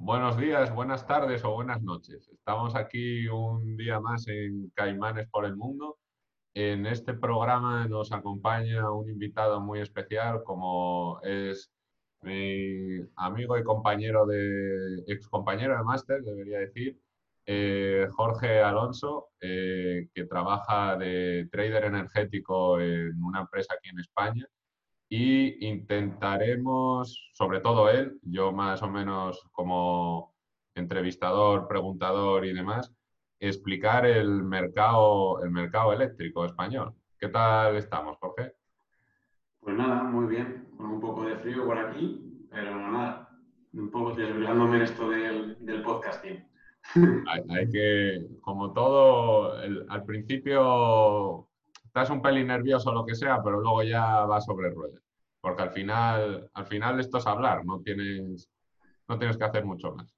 Buenos días, buenas tardes o buenas noches. Estamos aquí un día más en Caimanes por el Mundo. En este programa nos acompaña un invitado muy especial como es mi amigo y compañero de, ex compañero de máster, debería decir, eh, Jorge Alonso, eh, que trabaja de trader energético en una empresa aquí en España y intentaremos, sobre todo él, yo más o menos como entrevistador, preguntador y demás, explicar el mercado, el mercado eléctrico español. ¿Qué tal estamos, Jorge? Pues nada, muy bien, con un poco de frío por aquí, pero nada, un poco desvelándome en esto del, del podcasting. Hay, que, como todo, al principio estás un pelín nervioso o lo que sea, pero luego ya va sobre ruedas. Porque al final, al final esto es hablar, no tienes, no tienes que hacer mucho más.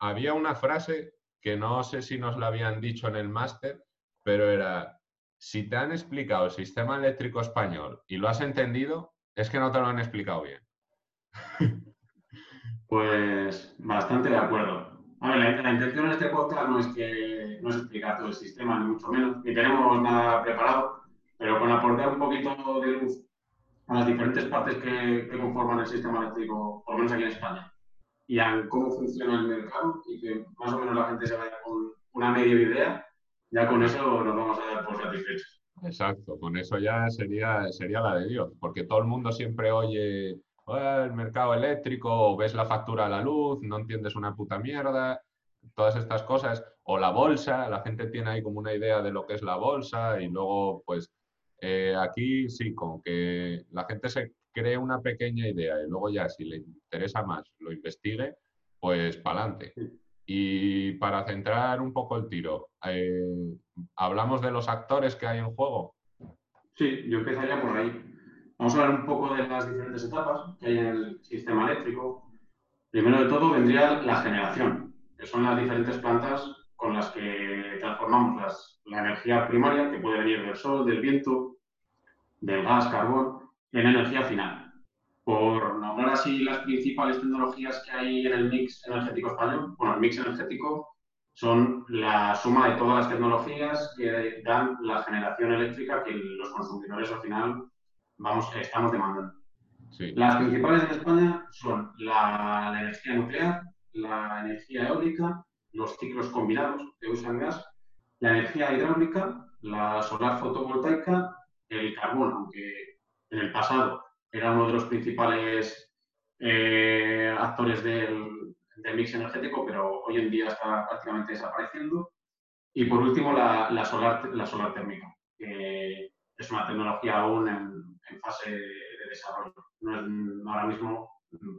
había una frase que no sé si nos la habían dicho en el máster, pero era, si te han explicado el sistema eléctrico español y lo has entendido, es que no te lo han explicado bien. Pues bastante de acuerdo. A ver, la, intención de este podcast no es que no es explicar todo el sistema, ni mucho menos, ni tenemos nada preparado, pero con aportar un poquito de luz a las diferentes partes que, conforman el sistema eléctrico, por lo menos aquí en España, y a cómo funciona el mercado, y que más o menos la gente se vaya con una media idea, ya con eso nos vamos a dar por satisfechos. Exacto, con eso ya sería, sería la de Dios, porque todo el mundo siempre oye el mercado eléctrico, o ves la factura a la luz, no entiendes una puta mierda, todas estas cosas, o la bolsa, la gente tiene ahí como una idea de lo que es la bolsa y luego pues eh, aquí sí, con que la gente se cree una pequeña idea y luego ya si le interesa más lo investigue, pues para adelante. Y para centrar un poco el tiro, eh, ¿hablamos de los actores que hay en juego? Sí, yo empezaría por ahí. Vamos a hablar un poco de las diferentes etapas que hay en el sistema eléctrico. Primero de todo vendría la generación, que son las diferentes plantas con las que transformamos la energía primaria, que puede venir del sol, del viento, del gas, carbón, en energía final. Por nombrar así las principales tecnologías que hay en el mix energético español, bueno, el mix energético son la suma de todas las tecnologías que dan la generación eléctrica que los consumidores al final vamos, estamos demandando. Las principales en España son la, energía nuclear, la energía eólica, los ciclos combinados que usan gas, la energía hidráulica, la solar fotovoltaica, el carbón, aunque en el pasado era uno de los principales eh, actores del, del, mix energético, pero hoy en día está prácticamente desapareciendo. Y por último, la, la solar, la solar térmica, que es una tecnología aún en, en fase de desarrollo. No es, ahora mismo,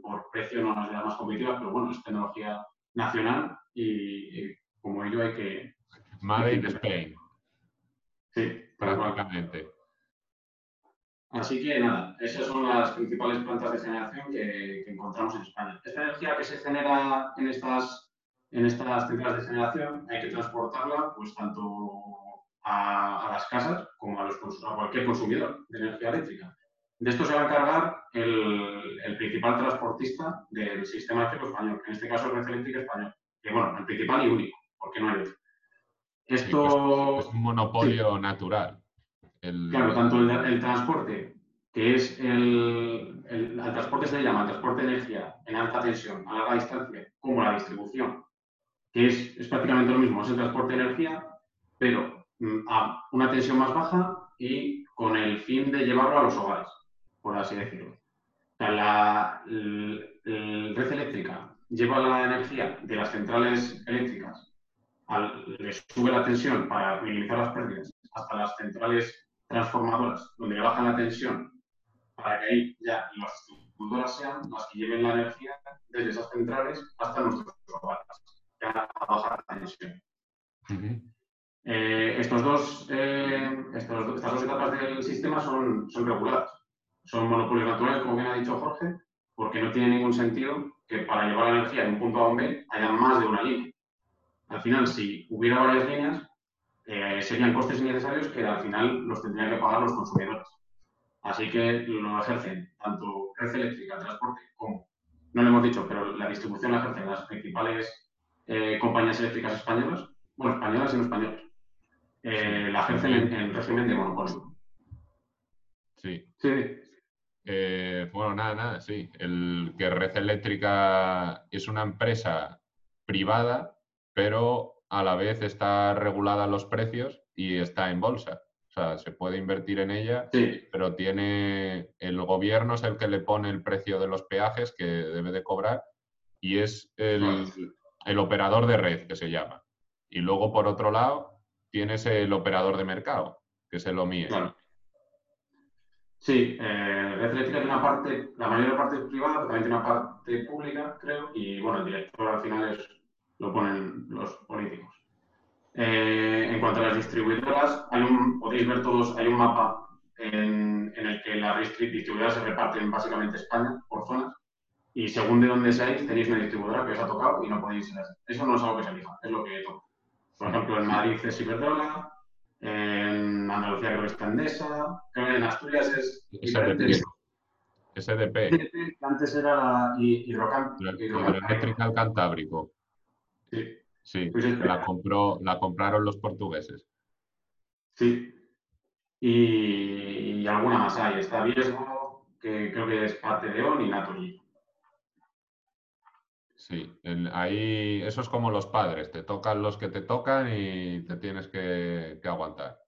por precio, no es de las más competitiva, pero bueno, es tecnología nacional y, como ello hay que... Made in Spain. Sí, prácticamente. Así que nada, esas son las principales plantas de generación que, encontramos en España. Esta energía que se genera en estas, en estas centrales de generación hay que transportarla pues tanto a, las casas como a, los, a, cualquier consumidor de energía eléctrica. De esto se va a encargar el, el principal transportista del sistema eléctrico español, en este caso es Red Eléctrica Español, que bueno, el principal y único, porque no hay otro. Esto es un monopolio natural. Claro, tanto el, transporte, que es el, el, transporte se le llama transporte de energía en alta tensión, a larga distancia, como la distribución, que es, es prácticamente lo mismo, es el transporte de energía, pero a una tensión más baja y con el fin de llevarlo a los hogares, por así decirlo. la, red eléctrica lleva la energía de las centrales eléctricas, le sube la tensión para minimizar las pérdidas hasta las centrales transformadoras, donde le bajan la tensión para que ahí ya las distribuidoras sean las que lleven la energía desde esas centrales hasta nuestros hogares, ya a baja tensión. Eh, estos dos, eh, estas dos etapas del sistema son, reguladas. Son monopolios naturales, como bien ha dicho Jorge, porque no tiene ningún sentido que para llevar la energía de un punto a un B haya más de una línea. Al final, si hubiera varias líneas, eh, serían costes innecesarios que al final los tendrían que pagar los consumidores. Así que lo ejercen tanto red eléctrica, transporte, como, no lo hemos dicho, pero distribución la ejercen las principales compañías eléctricas españolas, bueno, españolas y no españolas. Eh, la ejercen en, régimen de monopolio. Sí. Sí. Eh, bueno, nada, nada, sí. El que Red Eléctrica es una empresa privada, pero a la vez está regulada los precios y está en bolsa. O sea, se puede invertir en ella, Sí, pero tiene el gobierno es el que le pone el precio de los peajes que debe de cobrar y es el, el operador de red que se llama. Y luego, por otro lado, tienes el operador de mercado, que el OMIE. claro. Sí, eh, Red tiene una parte, la mayor parte es privada, pero también tiene una parte pública, creo, y bueno, el director al final es, lo ponen los políticos. Eh, en cuanto a las distribuidoras, hay un, podéis ver todos, hay un mapa en, el que las distri- distribuidoras se reparten básicamente España por zonas, y según de dónde seáis, tenéis una distribuidora que os ha tocado y no podéis ir así. Eso no es algo que se elija, es lo que toca. Por ejemplo, en Madrid es Iberdrola, en Andalucía creo que está Endesa, creo que en Asturias es SDP. SDP, que antes era Hidroeléctrica al Cantábrico. Sí, Sí, Pues es- que la, compró, la compraron los portugueses. sí. Y, y alguna más hay. Está Viesgo, que creo que es parte de ON y Naturgy. Sí, ahí eso es como los padres, te tocan los que te tocan y te tienes que, aguantar.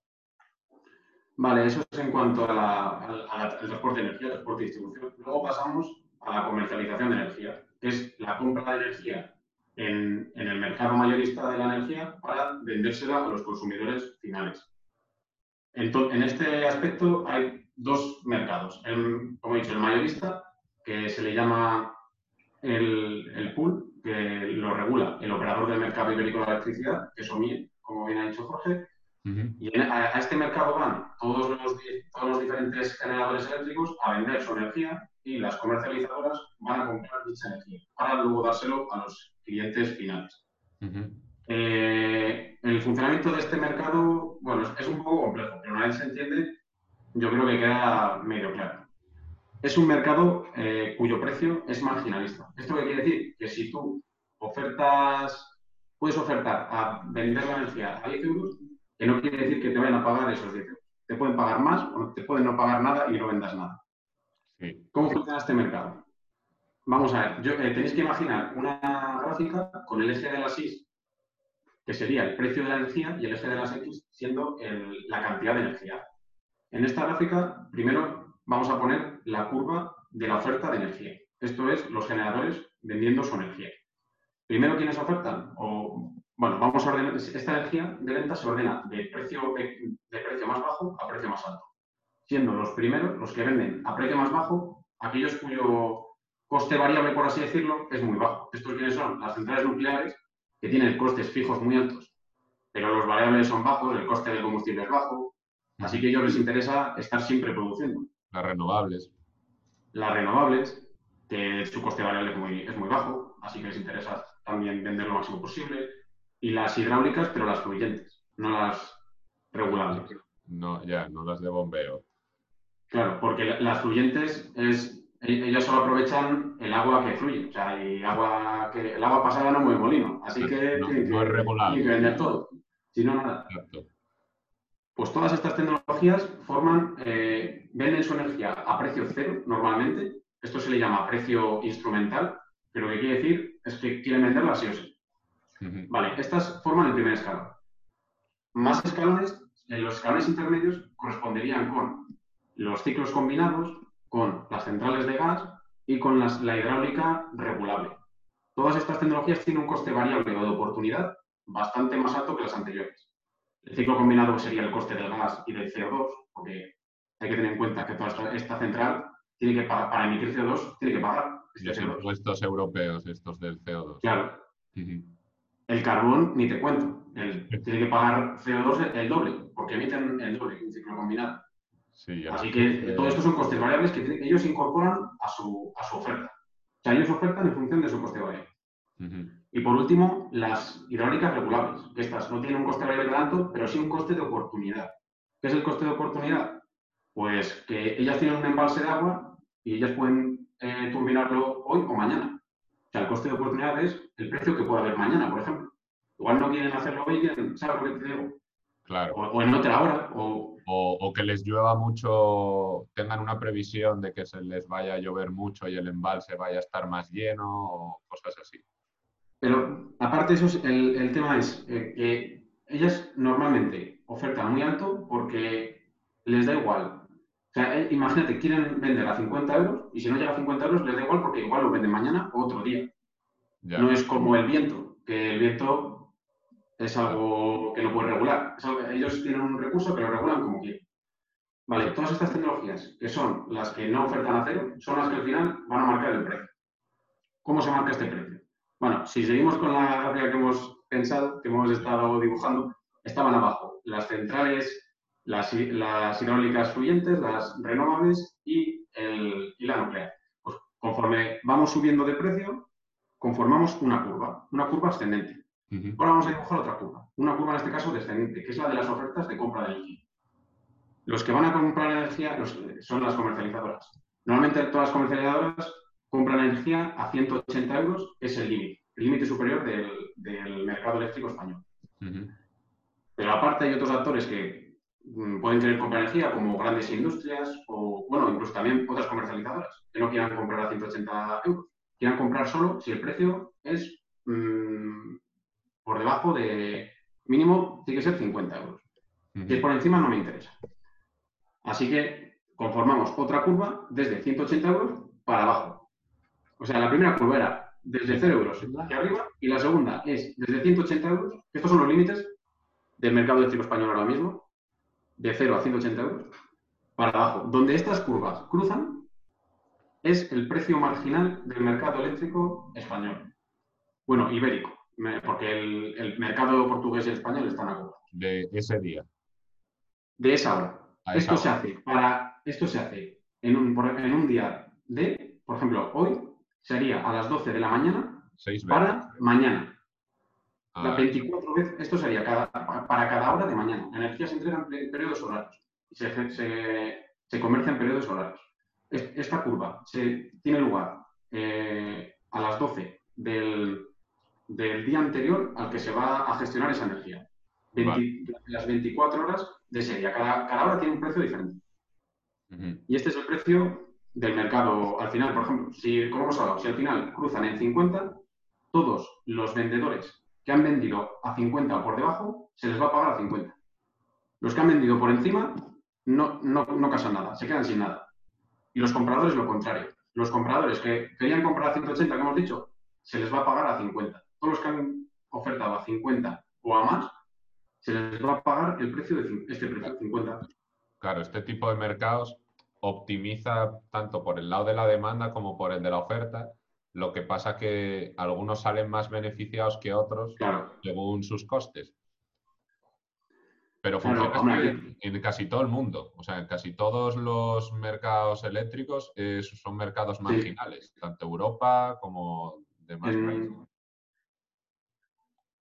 Vale, eso es en cuanto al transporte de energía, transporte y distribución. Luego pasamos a la comercialización de energía, que es la compra de energía en, el mercado mayorista de la energía para vendérsela a los consumidores finales. En este aspecto hay dos mercados. El, como he dicho, el mayorista, que se le llama el, el pool, que lo regula el operador del mercado ibérico de la electricidad, que es OMIE, como bien ha dicho Jorge, y a, a este mercado van todos los, todos los diferentes generadores eléctricos a vender su energía y las comercializadoras van a comprar dicha energía para luego dárselo a los clientes finales. Eh, el funcionamiento de este mercado, bueno, es, es un poco complejo, pero una vez se entiende, yo creo que queda medio claro. Es un mercado eh, cuyo precio es marginalista. ¿Esto qué quiere decir? Que si tú ofertas, puedes ofertar a vender la energía a 10 euros, que no quiere decir que te vayan a pagar esos 10 euros. Te pueden pagar más o te pueden no pagar nada y no vendas nada. Sí, ¿Cómo funciona este mercado? Vamos a ver, yo- eh, tenéis que imaginar una gráfica con el eje de las Y, que sería el precio de la energía, y el eje de las X siendo el- la cantidad de energía. En esta gráfica, primero vamos a poner la curva de la oferta de energía. Esto es los generadores vendiendo su energía. Primero, ¿quiénes ofertan? O, bueno, vamos a ordenar, esta energía de venta se ordena de precio, de, precio más bajo a precio más alto siendo los primeros, los que venden a precio más bajo, aquellos cuyo coste variable, por así decirlo, es muy bajo. ¿Estos quiénes son? Las centrales nucleares, que tienen costes fijos muy altos, pero los variables son bajos, el coste del combustible es bajo, así que a ellos les interesa estar siempre produciendo. Las renovables. Las renovables, que su coste variable es muy, es muy bajo, así que les interesa también vender lo máximo posible, y las hidráulicas, pero las fluyentes, no las regulables. No, ya, no las de bombeo. Claro, porque la- las fluyentes es, e- ellas solo aprovechan el agua que fluye, o sea, y agua que el agua pasada no mueve molino, así que No- que, no es regulable. tienen que vender todo. Si no, nada. Exacto. Pues todas estas tecnologías forman, eh, venden su energía a precio cero normalmente. Esto se le llama precio instrumental, que lo que quiere decir es que quieren venderla sí o sí. Vale, estas forman el primer escalón. Más escalones, en los escalones intermedios corresponderían con los ciclos combinados, con las centrales de gas y con las- la hidráulica regulable. Todas estas tecnologías tienen un coste variable o de oportunidad bastante más alto que las anteriores. El ciclo combinado sería el coste del gas y del CO2, porque hay que tener en cuenta que toda esta, esta central tiene que pagar, para emitir CO2, tiene que pagar este Los CO2. impuestos europeos, estos del CO2. Claro. El carbón, ni te cuento. El- tiene que pagar CO2 el, doble, porque emiten el doble en ciclo combinado. Sí. Así que Eh, todo esto son costes variables que ellos incorporan a su, a su oferta. O sea, ellos ofertan en función de su coste variable. Y por último, las hidráulicas regulables, que estas no tienen un coste variable tan alto, pero sí un coste de oportunidad. ¿Qué es el coste de oportunidad? Pues que ellas tienen un embalse de agua y ellas pueden eh, turbinarlo hoy o mañana. sea, el coste de oportunidad es el precio que puede haber mañana, por ejemplo. Igual no quieren hacerlo hoy, ¿sabes lo que te digo? Claro. O, en otra hora. O... O, que les llueva mucho, tengan una previsión de que se les vaya a llover mucho y el embalse vaya a estar más lleno o cosas así. Pero aparte de eso, el, el tema es eh, que ellas normalmente ofertan muy alto porque les da igual. O sea, eh, imagínate, quieren vender a 50 euros y si no llega a 50 euros les da igual porque igual lo venden mañana o otro día. No es como el viento, que el viento es algo que no puede regular. ellos tienen un recurso que lo regulan como quieren. Vale, todas estas tecnologías, que son las que no ofertan a cero, son las que al final van a marcar el precio. ¿Cómo se marca este precio? Bueno, si seguimos con la gráfica que hemos pensado, que hemos estado dibujando, estaban abajo las centrales, las, hidráulicas fluyentes, las renovables y, la nuclear. Pues conforme vamos subiendo de precio, conformamos una curva, una curva ascendente. Ahora vamos a dibujar otra curva, una curva en este caso descendente, que es la de las ofertas de compra de energía. Los que van a comprar energía son las comercializadoras. Normalmente todas las comercializadoras compran energía a 180 euros, es el límite, el límite superior del, mercado eléctrico español. Pero aparte hay otros actores que mm, pueden querer comprar energía, como grandes industrias o, bueno, incluso también otras comercializadoras, que no quieran comprar a 180 euros. Quieran comprar solo si el precio es mm, por debajo de mínimo, tiene que ser 50 euros. Si es por encima, no me interesa. Así que conformamos otra curva desde 180 euros para abajo. O sea, la primera curva era desde 0 euros hacia arriba y la segunda es desde 180 euros. Estos son los límites del mercado eléctrico español ahora mismo, de 0 a 180 euros, para abajo. Donde estas curvas cruzan es el precio marginal del mercado eléctrico español. Bueno, ibérico, porque el, mercado portugués y el español están a curva. De ese día. De esa hora. esto, Se hace para, esto se hace en un, en un día de, por ejemplo, hoy sería a las 12 de la mañana para mañana. La 24 ah. veces, esto sería para cada hora de mañana. La energía se entrega en periodos horarios y se, comercia en periodos horarios. Esta curva se, tiene lugar eh, a las 12 del, día anterior al que se va a gestionar esa energía. Las 24 horas de serie. Cada, cada hora tiene un precio diferente. Y este es el precio del mercado al final, por ejemplo, si, como hemos hablado, si al final cruzan en 50, todos los vendedores que han vendido a 50 o por debajo, se les va a pagar a 50. Los que han vendido por encima no, no, no casan nada, se quedan sin nada. Y los compradores lo contrario. Los compradores que querían comprar a 180, que hemos dicho, se les va a pagar a 50. Todos los que han ofertado a 50 o a más, se les va a pagar el precio de este precio, 50. Claro, este tipo de mercados optimiza tanto por el lado de la demanda como por el de la oferta. Lo que pasa que algunos salen más beneficiados que otros según sus costes. Pero funciona en, casi todo el mundo. O sea, en casi todos los mercados eléctricos son mercados marginales, tanto Europa como demás países.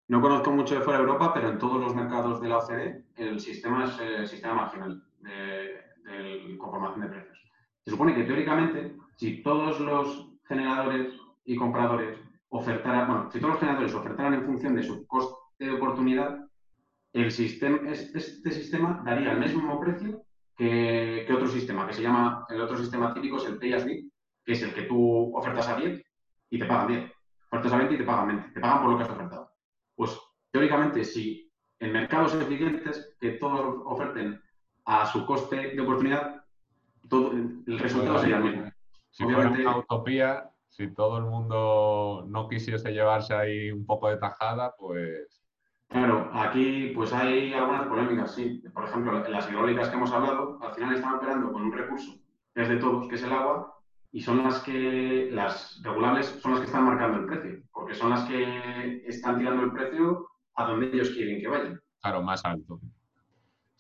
No conozco mucho de fuera de Europa, pero en todos los mercados de la OCDE el sistema es el sistema marginal de conformación de precios. Se supone que teóricamente, si todos los generadores y compradores ofertaran, bueno, si todos los generadores ofertaran en función de su coste de oportunidad, el sistema, este sistema daría el mismo precio que, otro sistema, que se llama, el otro sistema típico es el pay as que es el que tú ofertas a 10 y te pagan 10. Ofertas a 20 y te pagan 20. Te pagan por lo que has ofertado. Pues teóricamente, si en mercados eficientes que todos oferten a su coste de oportunidad, todo, el resultado sería el mismo. Si fuera una utopía, si todo el mundo no quisiese llevarse ahí un poco de tajada, pues... Claro, aquí pues hay algunas polémicas, sí. Por ejemplo, las hidráulicas que hemos hablado, al final están operando con un recurso que es de todos, que es el agua, y son las que, las regulables son las que están marcando el precio, porque son las que están tirando el precio a donde ellos quieren que vayan. Claro, más alto.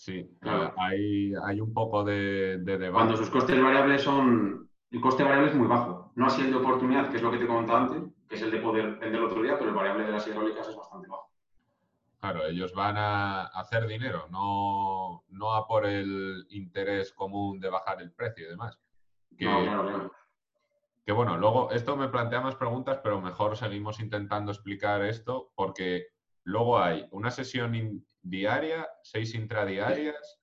Sí, claro. hay, hay un poco de, debate. Cuando sus costes variables son. El coste variable es muy bajo. No así el de oportunidad, que es lo que te comentaba antes, que es el de poder vender otro día, pero el variable de las hidráulicas es bastante bajo. Claro, ellos van a hacer dinero, no, no a por el interés común de bajar el precio y demás. no, claro, claro. Que bueno, luego esto me plantea más preguntas, pero mejor seguimos intentando explicar esto porque luego hay una sesión diaria, seis intradiarias,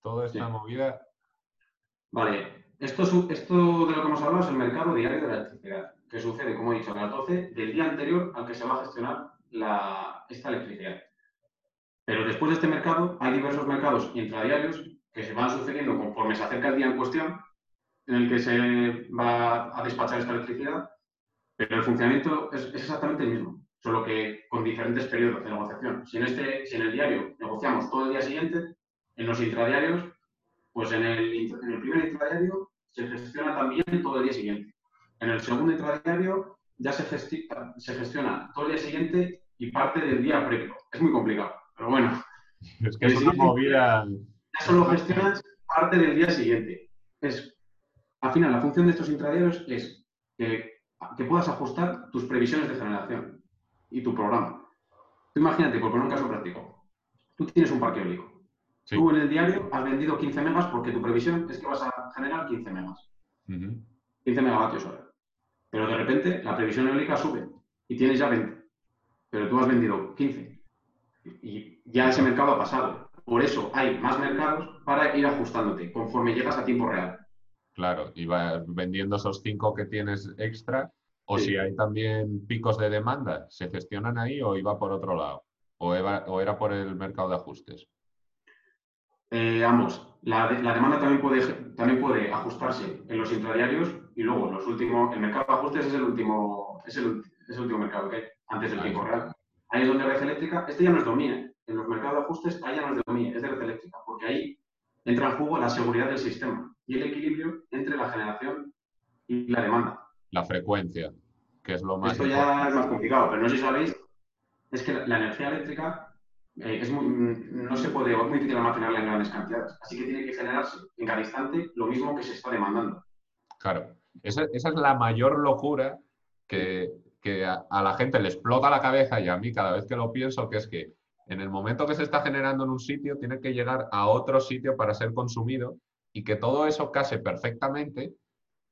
toda esta movida. Vale, esto, esto de lo que hemos hablado es el mercado diario de la electricidad, que sucede, como he dicho, a las 12 del día anterior al que se va a gestionar esta electricidad. Pero después de este mercado hay diversos mercados intradiarios que se van sucediendo conforme se acerca el día en cuestión en el que se va a despachar esta electricidad, pero el funcionamiento es, exactamente el mismo, solo que con diferentes periodos de negociación. Si en, este, si en el diario negociamos todo el día siguiente, en los intradiarios, pues en el, en el primer intradiario se gestiona también todo el día siguiente. En el segundo intradiario ya se, se gestiona todo el día siguiente y parte del día previo. Es muy complicado, pero bueno. Es que es una movida. Ya solo gestionas parte del día siguiente. Es, al final, la función de estos intradiarios es que, que puedas ajustar tus previsiones de generación y tu programa. Tú imagínate, por poner un caso práctico, tú tienes un parque eólico. Tú en el diario has vendido 15 megas porque tu previsión es que vas a generar 15 megas. 15 megavatios hora. Pero de repente la previsión eólica sube y tienes ya 20. Pero tú has vendido 15. Y ya ese mercado ha pasado. Por eso hay más mercados para ir ajustándote conforme llegas a tiempo real. Claro, y vas vendiendo esos 5 que tienes extra. O si hay también picos de demanda, ¿se gestionan ahí o iba por otro lado? ¿O era, por el mercado de ajustes? Eh, ambos. La, demanda también puede, también puede ajustarse en los intradiarios y luego los últimos, el mercado de ajustes es el último, es el, último mercado que hay, antes del tiempo real. Ahí es donde red eléctrica, este ya no es domine, en los mercados de ajustes ahí ya no es domine, es de red eléctrica, porque ahí entra en juego la seguridad del sistema y el equilibrio entre la generación y la demanda. La frecuencia, que es lo más. Esto ya es más complicado, pero no sé si sabéis, es que la energía eléctrica eh, es no se puede, es muy difícil almacenarla en grandes cantidades. Así que tiene que generarse en cada instante lo mismo que se está demandando. Claro. Esa, es la mayor locura que, a, la gente le explota la cabeza y a mí cada vez que lo pienso, que es que en el momento que se está generando en un sitio, tiene que llegar a otro sitio para ser consumido y que todo eso case perfectamente,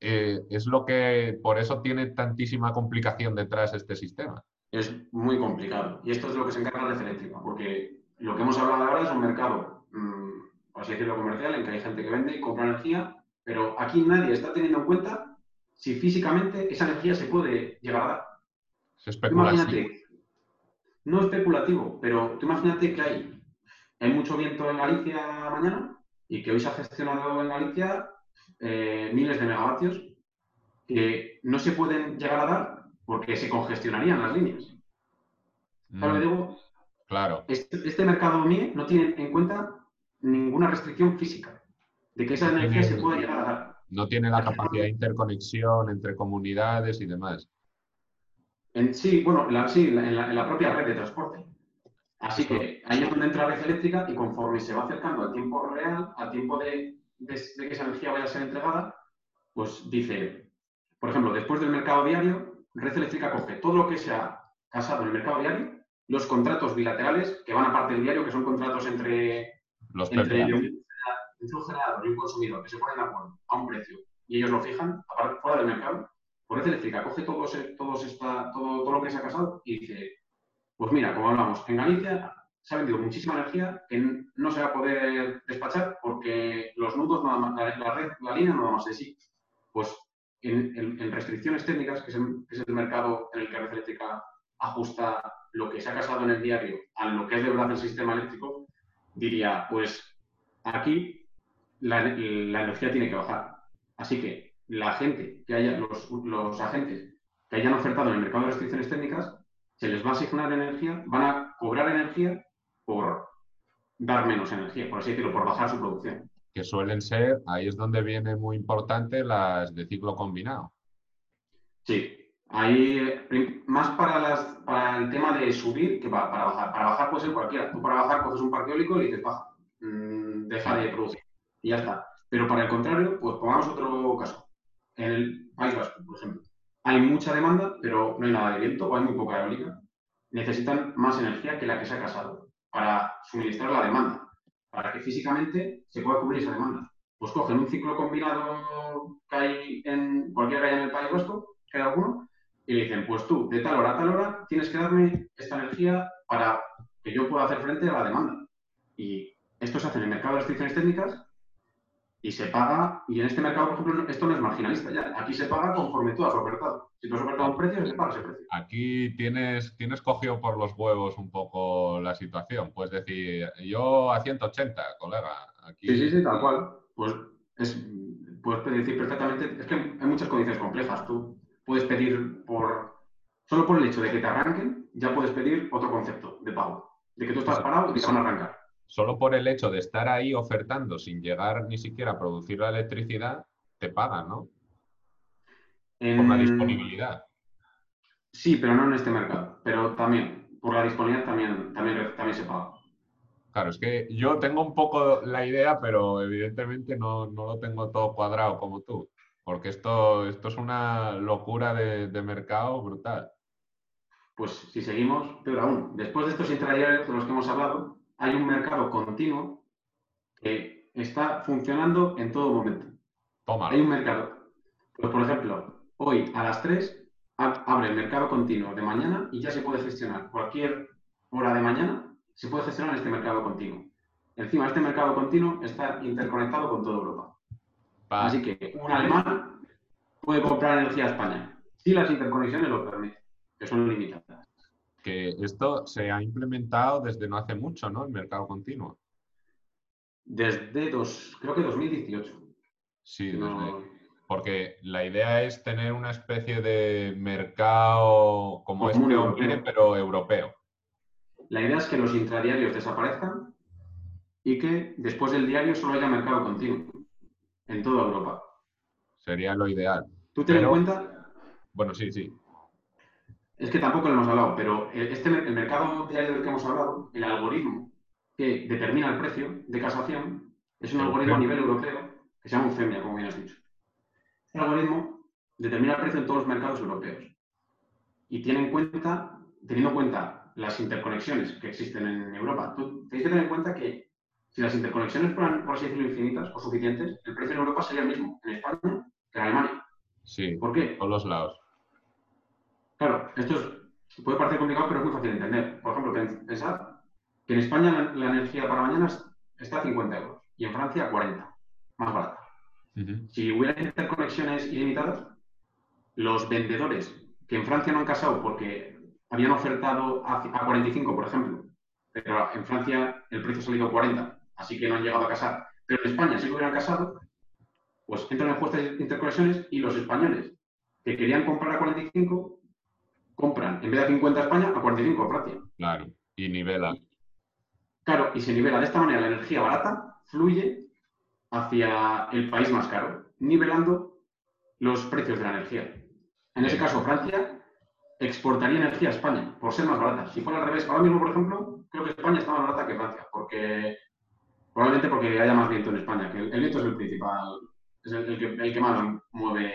eh, es lo que por eso tiene tantísima complicación detrás este sistema. Es muy complicado. Y esto es lo que se encarga la eléctrica, porque lo que hemos hablado ahora es un mercado, mmm, por así decirlo, comercial, en que hay gente que vende y compra energía pero aquí nadie está teniendo en cuenta si físicamente esa energía se puede llegar a dar. Es especulativo. no especulativo, pero tú imagínate que hay, hay mucho viento en Galicia mañana y que hoy se ha gestionado en Galicia eh, miles de megavatios que no se pueden llegar a dar porque se congestionarían las líneas. ¿Sabes mm. digo? Claro. Este, este mercado MIE no tiene en cuenta ninguna restricción física de que esa energía se pueda llegar a dar. No tiene la capacidad de interconexión entre comunidades y demás. En, sí, bueno, sí, en, la, propia red de transporte. Así que ahí es donde entra la red eléctrica y conforme se va acercando al tiempo real, al tiempo de, que esa energía vaya a ser entregada, pues dice, por ejemplo, después del mercado diario, red eléctrica coge todo lo que se ha casado en el mercado diario, los contratos bilaterales que van a parte del diario, que son contratos entre, los entre un generador y un consumidor que se ponen de acuerdo a un precio y ellos lo fijan fuera del mercado, por red eléctrica coge todo, esta, todo, todo lo que se ha casado y dice, pues mira, como hablamos, en Galicia se ha vendido muchísima energía que no se va a poder despachar porque los nudos, nada más, la, red, la línea no da más de sí. Pues en, restricciones técnicas, que es, el, mercado en el que red eléctrica ajusta lo que se ha casado en el diario a lo que es de verdad el sistema eléctrico, diría, pues aquí la, energía tiene que bajar. Así que la gente que haya, los, agentes que hayan ofertado en el mercado de restricciones técnicas, se les va a asignar energía, van a cobrar energía por dar menos energía, por así decirlo, por bajar su producción. Que suelen ser, ahí es donde viene muy importante las de ciclo combinado. Sí, ahí más para, las, para el tema de subir que para, para bajar. Para bajar puede ser cualquiera. Tú para bajar coges un parque eólico y dices, baja, mm, deja de producir y ya está. Pero para el contrario, pues pongamos otro caso. En el País Vasco, por ejemplo, hay mucha demanda, pero no hay nada de viento o hay muy poca eólica. Necesitan más energía que la que se ha casado para suministrar la demanda, para que físicamente se pueda cubrir esa demanda. pues cogen un ciclo combinado que hay en cualquier calle en el País Vasco, que hay alguno, y le dicen, pues tú, de tal hora a tal hora, tienes que darme esta energía para que yo pueda hacer frente a la demanda. Y esto se hace en el mercado de restricciones técnicas y se paga, y en este mercado, por ejemplo, esto no es marginalista ya. Aquí se paga conforme tú has ofertado. Si tú has ofertado un precio, se paga ese precio. Aquí tienes, tienes cogido por los huevos un poco la situación. Puedes decir, yo a 180, colega. Aquí... Sí, sí, sí, tal cual. Pues es, puedes decir perfectamente, es que hay muchas condiciones complejas. Tú puedes pedir por, solo por el hecho de que te arranquen, ya puedes pedir otro concepto de pago. De que tú estás parado y te van a arrancar solo por el hecho de estar ahí ofertando sin llegar ni siquiera a producir la electricidad, te pagan, ¿no? Por la disponibilidad. Sí, pero no en este mercado. Pero también, por la disponibilidad también, también, también se paga. Claro, es que yo tengo un poco la idea, pero evidentemente no, lo tengo todo cuadrado como tú. Porque esto, esto es una locura de, mercado brutal. Pues si seguimos, pero aún, después de estos intradiarios de los que hemos hablado, hay un mercado continuo que está funcionando en todo momento. Hay un mercado. Pues, por ejemplo, hoy a las 3 abre el mercado continuo de mañana y ya se puede gestionar cualquier hora de mañana, se puede gestionar este mercado continuo. Encima, este mercado continuo está interconectado con toda Europa. Así que un alemán puede comprar energía a España si las interconexiones lo permiten, que son limitadas que esto se ha implementado desde no hace mucho, ¿no? El mercado continuo. Desde dos, creo que 2018. Sí, porque la idea es tener una especie de mercado como este pero europeo. La idea es que los intradiarios desaparezcan y que después del diario solo haya mercado continuo en toda Europa. Sería lo ideal. ¿Tú te das cuenta? Bueno, sí, sí. Es que tampoco lo hemos hablado, pero este, el mercado diario del que hemos hablado, el algoritmo que determina el precio de casación, es un algoritmo a nivel europeo que se llama UFEMIA, como bien has dicho. Este algoritmo determina el precio en todos los mercados europeos y tiene en cuenta, teniendo en cuenta las interconexiones que existen en Europa, tú tienes que tener en cuenta que si las interconexiones fueran, por así decirlo, infinitas o suficientes, el precio en Europa sería el mismo en España que en Alemania. Sí, ¿por qué? Por los lados. Claro, esto puede parecer complicado, pero es muy fácil de entender. Por ejemplo, pensad que en España la, energía para mañana está a 50 euros y en Francia a 40, más barata. Si hubiera interconexiones ilimitadas, los vendedores que en Francia no han casado porque habían ofertado a, 45, por ejemplo, pero en Francia el precio ha salido a 40, así que no han llegado a casar. Pero en España, si lo hubieran casado, pues entran en de interconexiones y los españoles que querían comprar a 45 compran en vez de 50 a España a 45 a Francia. Claro, y nivela. Claro, y se nivela. De esta manera la energía barata fluye hacia el país más caro, nivelando los precios de la energía. En ese caso, Francia exportaría energía a España por ser más barata. Si fuera al revés, ahora mismo, por ejemplo, creo que España está más barata que Francia, porque probablemente porque haya más viento en España, que el, viento es el principal, es el, que, el que más mueve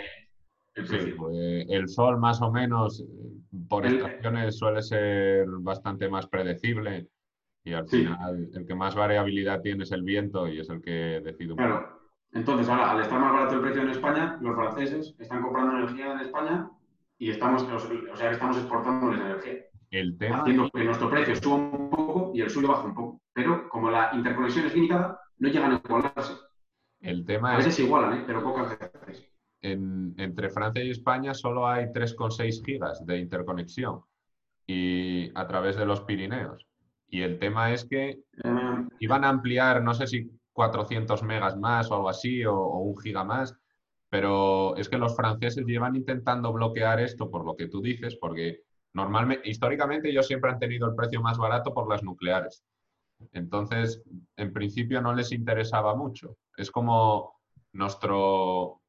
Sí, pues, el sol más o menos por estaciones suele ser bastante más predecible y al final el que más variabilidad tiene es el viento y es el que decide un Claro. Entonces, ahora, al estar más barato el precio en España, los franceses están comprando energía en España y estamos, o sea, estamos exportándoles energía. El tema... Haciendo que nuestro precio suba un poco y el suyo baje un poco. Pero como la interconexión es limitada, no llegan a igualarse. El tema a veces igualan, ¿eh? pero pocas veces entre Francia y España solo hay 3,6 gigas de interconexión y a través de los Pirineos. Y el tema es que mm. iban a ampliar, no sé si 400 megas más o algo así, o, un giga más, pero es que los franceses llevan intentando bloquear esto por lo que tú dices, porque normalmente, históricamente ellos siempre han tenido el precio más barato por las nucleares. Entonces, en principio no les interesaba mucho. Es como nuestro,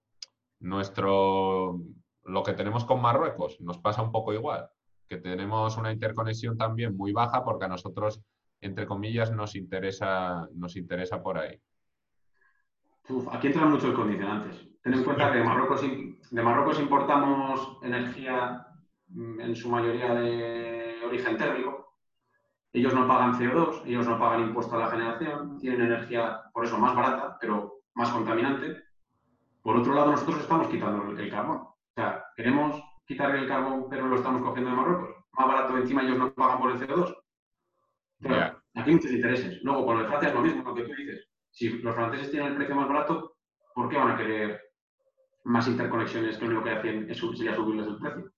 nuestro, lo que tenemos con Marruecos nos pasa un poco igual, que tenemos una interconexión también muy baja porque a nosotros, entre comillas, nos interesa, nos interesa por ahí. aquí entran muchos condicionantes. Ten en cuenta que de Marruecos, de Marruecos importamos energía mm, en su mayoría de origen térmico. Ellos no pagan CO2, ellos no pagan impuesto a la generación, tienen energía por eso más barata, pero más contaminante. Por otro lado, nosotros estamos quitando el carbón. O sea, queremos quitar el carbón, pero lo estamos cogiendo de Marruecos. Más barato, encima ellos no pagan por el CO2. Claro, aquí hay muchos intereses. Luego, con el Francia es lo mismo, lo que tú dices. Si los franceses tienen el precio más barato, ¿por qué van a querer más interconexiones que lo único que hacen es sería subirles el precio?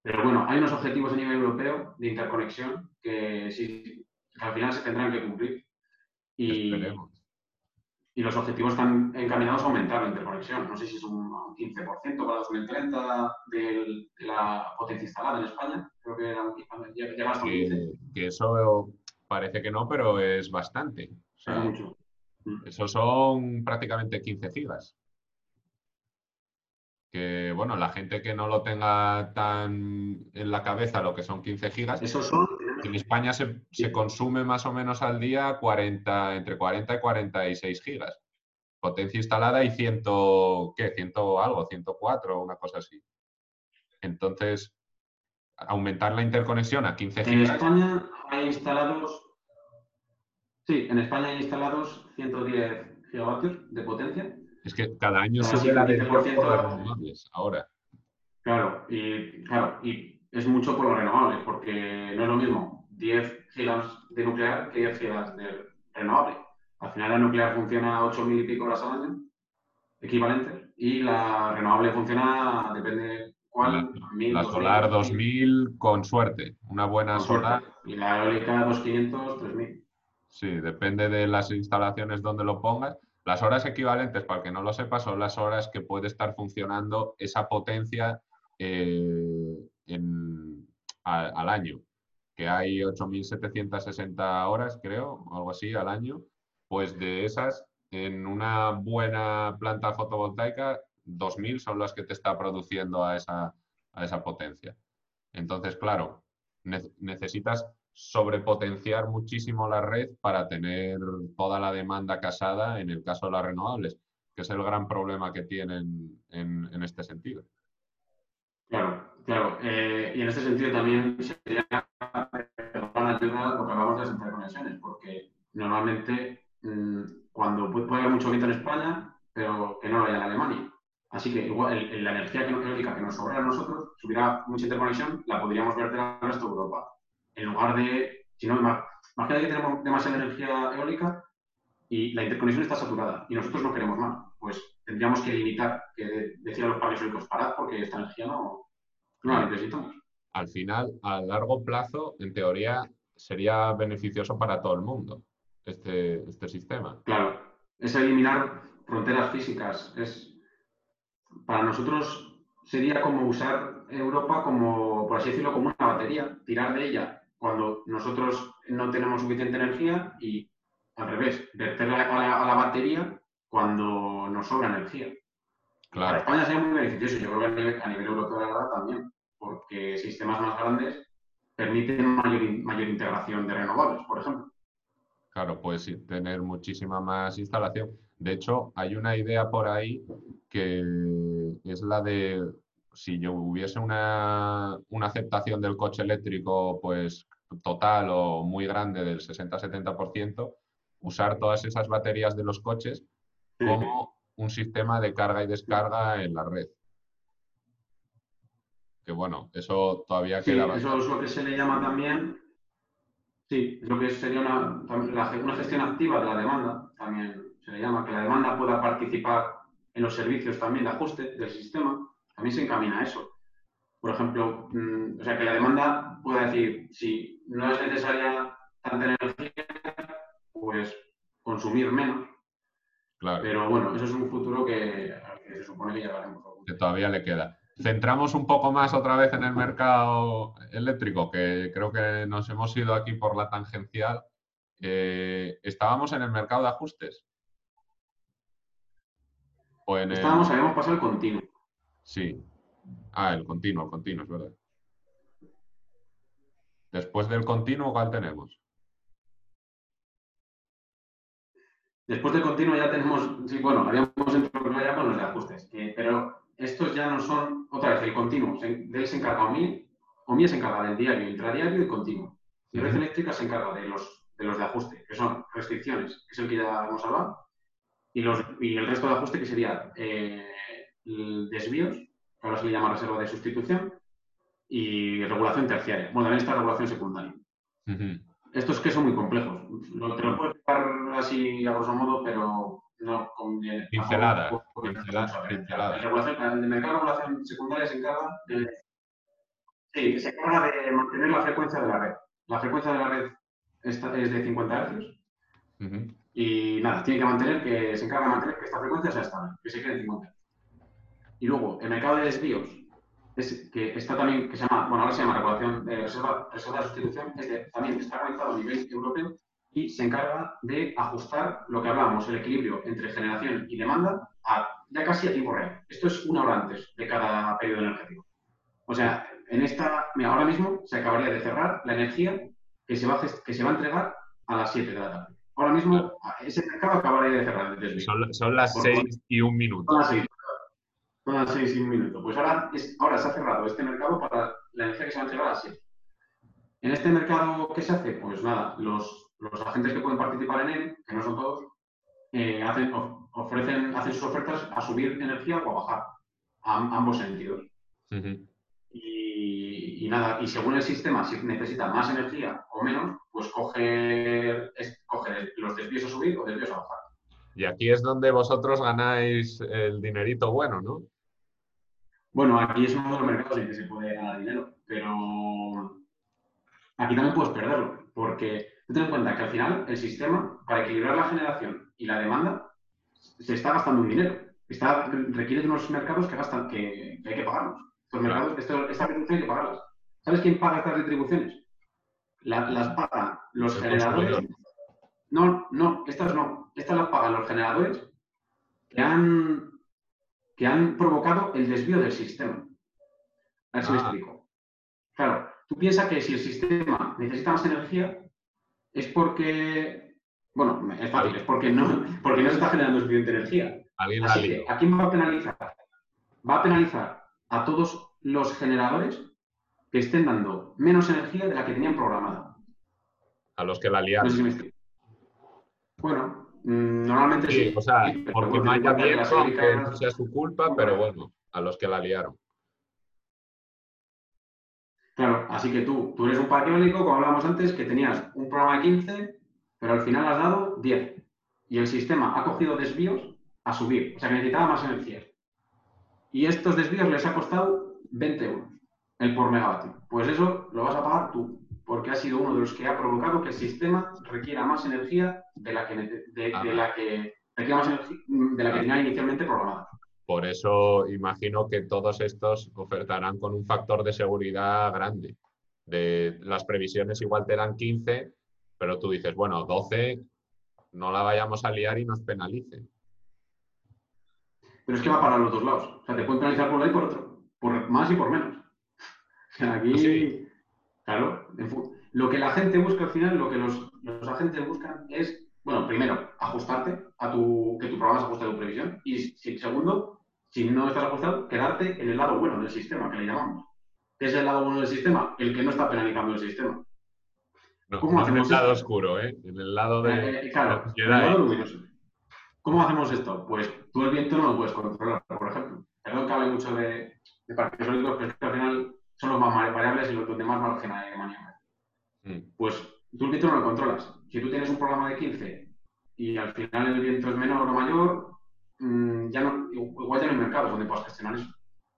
Pero bueno, hay unos objetivos a nivel europeo de interconexión que, sí, al final se tendrán que cumplir. Y, y los objetivos están encaminados a aumentar la interconexión. No sé si es un 15% para 2030 de la potencia instalada en España. Creo que era un, hasta un 15%. Que, eso parece que no, pero es bastante. O mucho. Eso son prácticamente 15 gigas. Que bueno, la gente que no lo tenga tan en la cabeza lo que son 15 gigas. Esos son en España se, consume más o menos al día 40, entre 40 y 46 gigas. Potencia instalada y 100, ¿qué? 100 algo, 104, una cosa así. Entonces, aumentar la interconexión a 15 gigas. En España hay instalados, sí, en España hay instalados 110 gigavatios de potencia. Es que cada año sube la de renovables ahora. Claro, y claro, y es mucho por los renovables, porque no es lo mismo 10 gigas de nuclear que 10 gigas de renovable. Al final la nuclear funciona a 8.000 y pico horas al año, equivalente, y la renovable funciona, depende cuál, la, la solar 2.000 con suerte, una buena solar. Y la eólica 2.500, 3.000. Sí, depende de las instalaciones donde lo pongas. Las horas equivalentes, para el que no lo sepa, son las horas que puede estar funcionando esa potencia eh, al año, que hay 8.760 horas, creo, algo así, al año, pues de esas, en una buena planta fotovoltaica, 2.000 son las que te está produciendo a esa, a esa potencia. Entonces, claro, necesitas sobrepotenciar muchísimo la red para tener toda la demanda casada en el caso de las renovables, que es el gran problema que tienen en este sentido. Claro, claro. Eh, y en ese sentido también sería gran ayuda lo que hablamos de las interconexiones, porque normalmente mm, cuando puede, haber mucho viento en España, pero que no lo haya en Alemania. Así que igual la energía eólica que nos sobra a nosotros, si hubiera mucha interconexión, la podríamos verter al resto de Europa. En lugar de, si no, imagínate que tenemos demasiada energía eólica y la interconexión está saturada y nosotros no queremos más. Pues tendríamos que limitar, que decir a los parques eólicos, parad porque esta energía no, la necesitamos. Al final, a largo plazo, en teoría, sería beneficioso para todo el mundo este, este sistema. Claro, es eliminar fronteras físicas. Es, para nosotros sería como usar Europa como, por así decirlo, como una batería, tirar de ella cuando nosotros no tenemos suficiente energía y al revés, verterla a la batería cuando nos sobra energía. Claro. Para España sería muy beneficioso, yo creo que a nivel, a nivel europeo la verdad también, porque sistemas más grandes permiten mayor, mayor integración de renovables, por ejemplo. Claro, puedes tener muchísima más instalación. De hecho, hay una idea por ahí que es la de si yo hubiese una, una aceptación del coche eléctrico pues total o muy grande del 60-70%, usar todas esas baterías de los coches como un sistema de carga y descarga en la red. Que bueno, eso todavía sí, queda. Eso es lo que se le llama también. Sí, lo que sería una, una gestión activa de la demanda, también se le llama, que la demanda pueda participar en los servicios también de ajuste del sistema, también se encamina a eso. Por ejemplo, mm, o sea, que la demanda pueda decir, si no es necesaria tanta energía, pues consumir menos pero bueno, eso es un futuro que, se supone que llegaremos. Que todavía le queda. Centramos un poco más otra vez en el mercado eléctrico, que creo que nos hemos ido aquí por la tangencial. Eh, ¿Estábamos en el mercado de ajustes? Estábamos, habíamos pasado el continuo. Sí. Ah, el continuo, el continuo, es verdad. Después del continuo, ¿cuál tenemos? Después de continuo ya tenemos, sí, bueno, habíamos entrado ya con los de ajustes, pero estos ya no son, otra vez, el continuo. De él se encarga OMI, OMI se encarga del diario, intradiario y continuo. Y Red Eléctrica se encarga de los, de los de ajuste, que son restricciones, que es el que ya hemos hablado, y, los, y el resto de ajuste que sería eh, desvíos, que ahora se le llama reserva de sustitución, y regulación terciaria. Bueno, también está regulación secundaria. Estos que son muy complejos. Lo, te lo puedo explicar así a grosso modo, pero no conviene. Pincelada. Pincelada. El, el mercado de regulación secundaria se encarga de, sí, se encarga de mantener la frecuencia de la red. La frecuencia de la red es de 50 Hz. Y nada, tiene que mantener que se encarga de mantener que esta frecuencia sea estable, que se quede en 50 Hz. Y luego, el mercado de desvíos, es, que está también, que se llama, bueno, ahora se llama regulación de reserva, de sustitución, es también está organizado a nivel europeo y se encarga de ajustar lo que hablábamos, el equilibrio entre generación y demanda, a, ya casi a tiempo real. Esto es una hora antes de cada periodo energético. O sea, en esta, mira, ahora mismo se acabaría de cerrar la energía que se va a, que se va a entregar a las 7 de la tarde. Ahora mismo ese mercado acabaría de cerrar. Son, son, las 6 y un minuto. Son las 6 son las 6 y un minuto. Pues ahora, ahora se ha cerrado este mercado para la energía que se va a entregar a las 7. En este mercado, ¿qué se hace? Pues nada, los, los agentes que pueden participar en él, que no son todos, eh, hacen, ofrecen, hacen sus ofertas a subir energía o a bajar, a, ambos sentidos. y, nada, y según el sistema, si necesita más energía o menos, pues coge, coge los desvíos a subir o desvíos a bajar. Y aquí es donde vosotros ganáis el dinerito bueno, ¿no? Bueno, aquí es uno de los mercados en que se puede ganar dinero, pero aquí también puedes perderlo, porque ten en cuenta que al final el sistema, para equilibrar la generación y la demanda, se está gastando un dinero. Está, requiere de unos mercados que gastan, que, hay que pagarlos. Estos mercados, esta retribución hay que pagarlas. ¿Sabes quién paga estas retribuciones? las pagan los generadores. No, no, estas no. Estas las pagan los generadores que han que han provocado el desvío del sistema. A ver si me ah. explico. Claro, tú piensas que si el sistema necesita más energía, es porque, bueno, es fácil, es porque no, porque no se está generando suficiente energía. Así que, ¿a quién va a penalizar? Va a penalizar a todos los generadores que estén dando menos energía de la que tenían programada. A los que la liaron. bueno, Mm, normalmente sí. O sea, porque no haya aunque no sea su culpa, pero bueno, a los que la liaron. Así que tú, tú eres un parque eólico, como hablábamos antes, que tenías un programa de 15, pero al final has dado 10. Y el sistema ha cogido desvíos a subir, o sea que necesitaba más energía. Y estos desvíos les ha costado 20 euros el por megavatio. Pues eso lo vas a pagar tú porque ha sido uno de los que ha provocado que el sistema requiera más energía de la que, de, ah. la que, de la que tenía inicialmente programada. Por eso imagino que todos estos ofertarán con un factor de seguridad grande. De las previsiones igual te dan 15, pero tú dices, bueno, 12, no la vayamos a liar y nos penalicen. Pero es que va para los dos lados. O sea, te pueden penalizar por un lado y por otro. Por más y por menos. Aquí. Claro, lo que la gente busca al final, lo que los, agentes buscan es, bueno, primero, ajustarte a tu, que tu programa se ajuste a tu previsión. Y segundo, si no estás ajustado, quedarte en el lado bueno del sistema, que le llamamos. ¿Qué es el lado bueno del sistema? El que no está penalizando el sistema. ¿Cómo en el lado oscuro, ¿eh? En el lado de eh, claro, el lado luminoso. ¿Cómo hacemos esto? Pues tú el viento no lo puedes controlar, por ejemplo. Perdón que hable mucho de, de parques sólidos, pero es que al final son los más variables y los donde más margen hay de maniobra. Mm. Pues tú el viento no lo controlas. Si tú tienes un programa de 15 y al final el viento es menor o mayor, mm, ya no, igual ya no hay mercados donde puedas gestionar eso.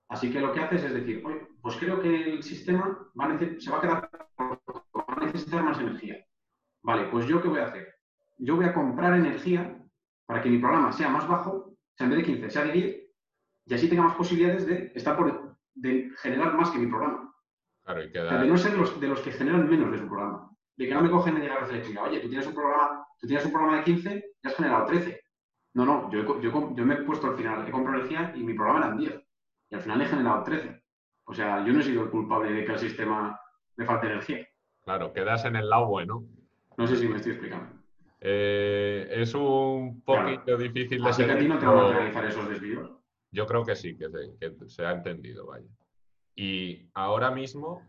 Así que lo que haces es decir, oye, pues creo que el sistema se va a quedar, va a necesitar más energía. Vale, pues yo qué voy a hacer? Yo voy a comprar energía para que mi programa sea más bajo, sea en vez de 15, sea de 10, y así tenga más posibilidades de estar por, de generar más que mi programa. Claro, y De no ser los, de los que generan menos de su programa. De que no me cogen la red eléctrica. Oye, tú tienes un programa, tú tienes un programa de 15 y has generado 13. No, no, yo, yo, yo me he puesto al final, he comprado energía y mi programa era 10. Y al final he generado 13. O sea, yo no he sido el culpable de que al sistema le falte energía. Claro, quedas en el lado bueno. No sé si me estoy explicando. Eh, es un poquito difícil de Así que a ti no te van a realizar esos desvíos. Yo creo que sí, que se, ha entendido, vaya. Y ahora mismo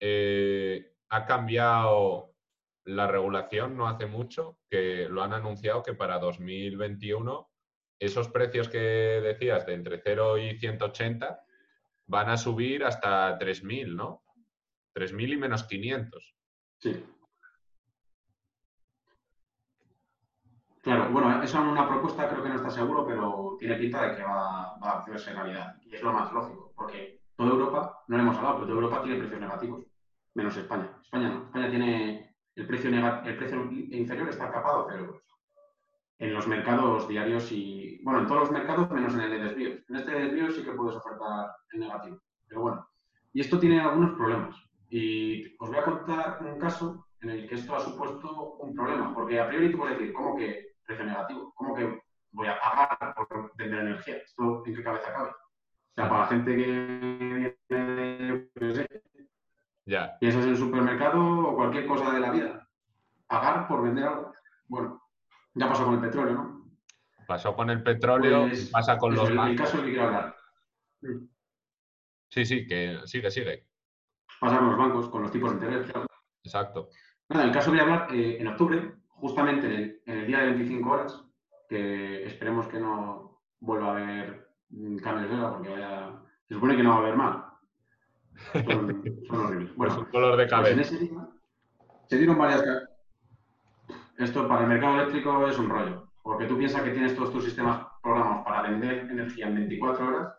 eh, ha cambiado la regulación no hace mucho que lo han anunciado que para 2021 esos precios que decías de entre 0 y 180 van a subir hasta 3.000, ¿no? 3.000 y menos 500. Sí. Claro, bueno, eso es una propuesta, creo que no está seguro, pero tiene pinta de que va, a hacerse realidad. Y es lo más lógico, porque toda Europa, no le hemos hablado, pero toda Europa tiene precios negativos, menos España. España no. España tiene el precio, el precio inferior está capado a 0 euros. En los mercados diarios y, bueno, en todos los mercados menos en el de desvíos. En este de desvíos sí que puedes ofertar en negativo. Pero bueno, y esto tiene algunos problemas. Y os voy a contar un caso en el que esto ha supuesto un problema, porque a priori tú puedes decir, ¿cómo que precio negativo. ¿Cómo que voy a pagar por vender energía? ¿Esto en qué cabeza cabe? O sea, para la gente que viene, ya. piensas en el supermercado o cualquier cosa de la vida. Pagar por vender algo. Bueno, ya pasó con el petróleo, ¿no? Pasó con el petróleo, Pues, pasa con los el, el bancos. caso del que quiero hablar. Sí, sí, que sigue, sigue. Pasa con los bancos, con los tipos de interés. claro. Exacto. Nada, el caso voy a hablar eh, en octubre, justamente en el, en el día de 25 horas, que esperemos que no vuelva a haber mm, cambios de hora, porque vaya- se supone que no va a haber mal. Son, son horribles. Bueno, un dolor de pues en cabeza. ese día se dieron varias... Esto para el mercado eléctrico es un rollo, porque tú piensas que tienes todos tus sistemas programados para vender energía en 24 horas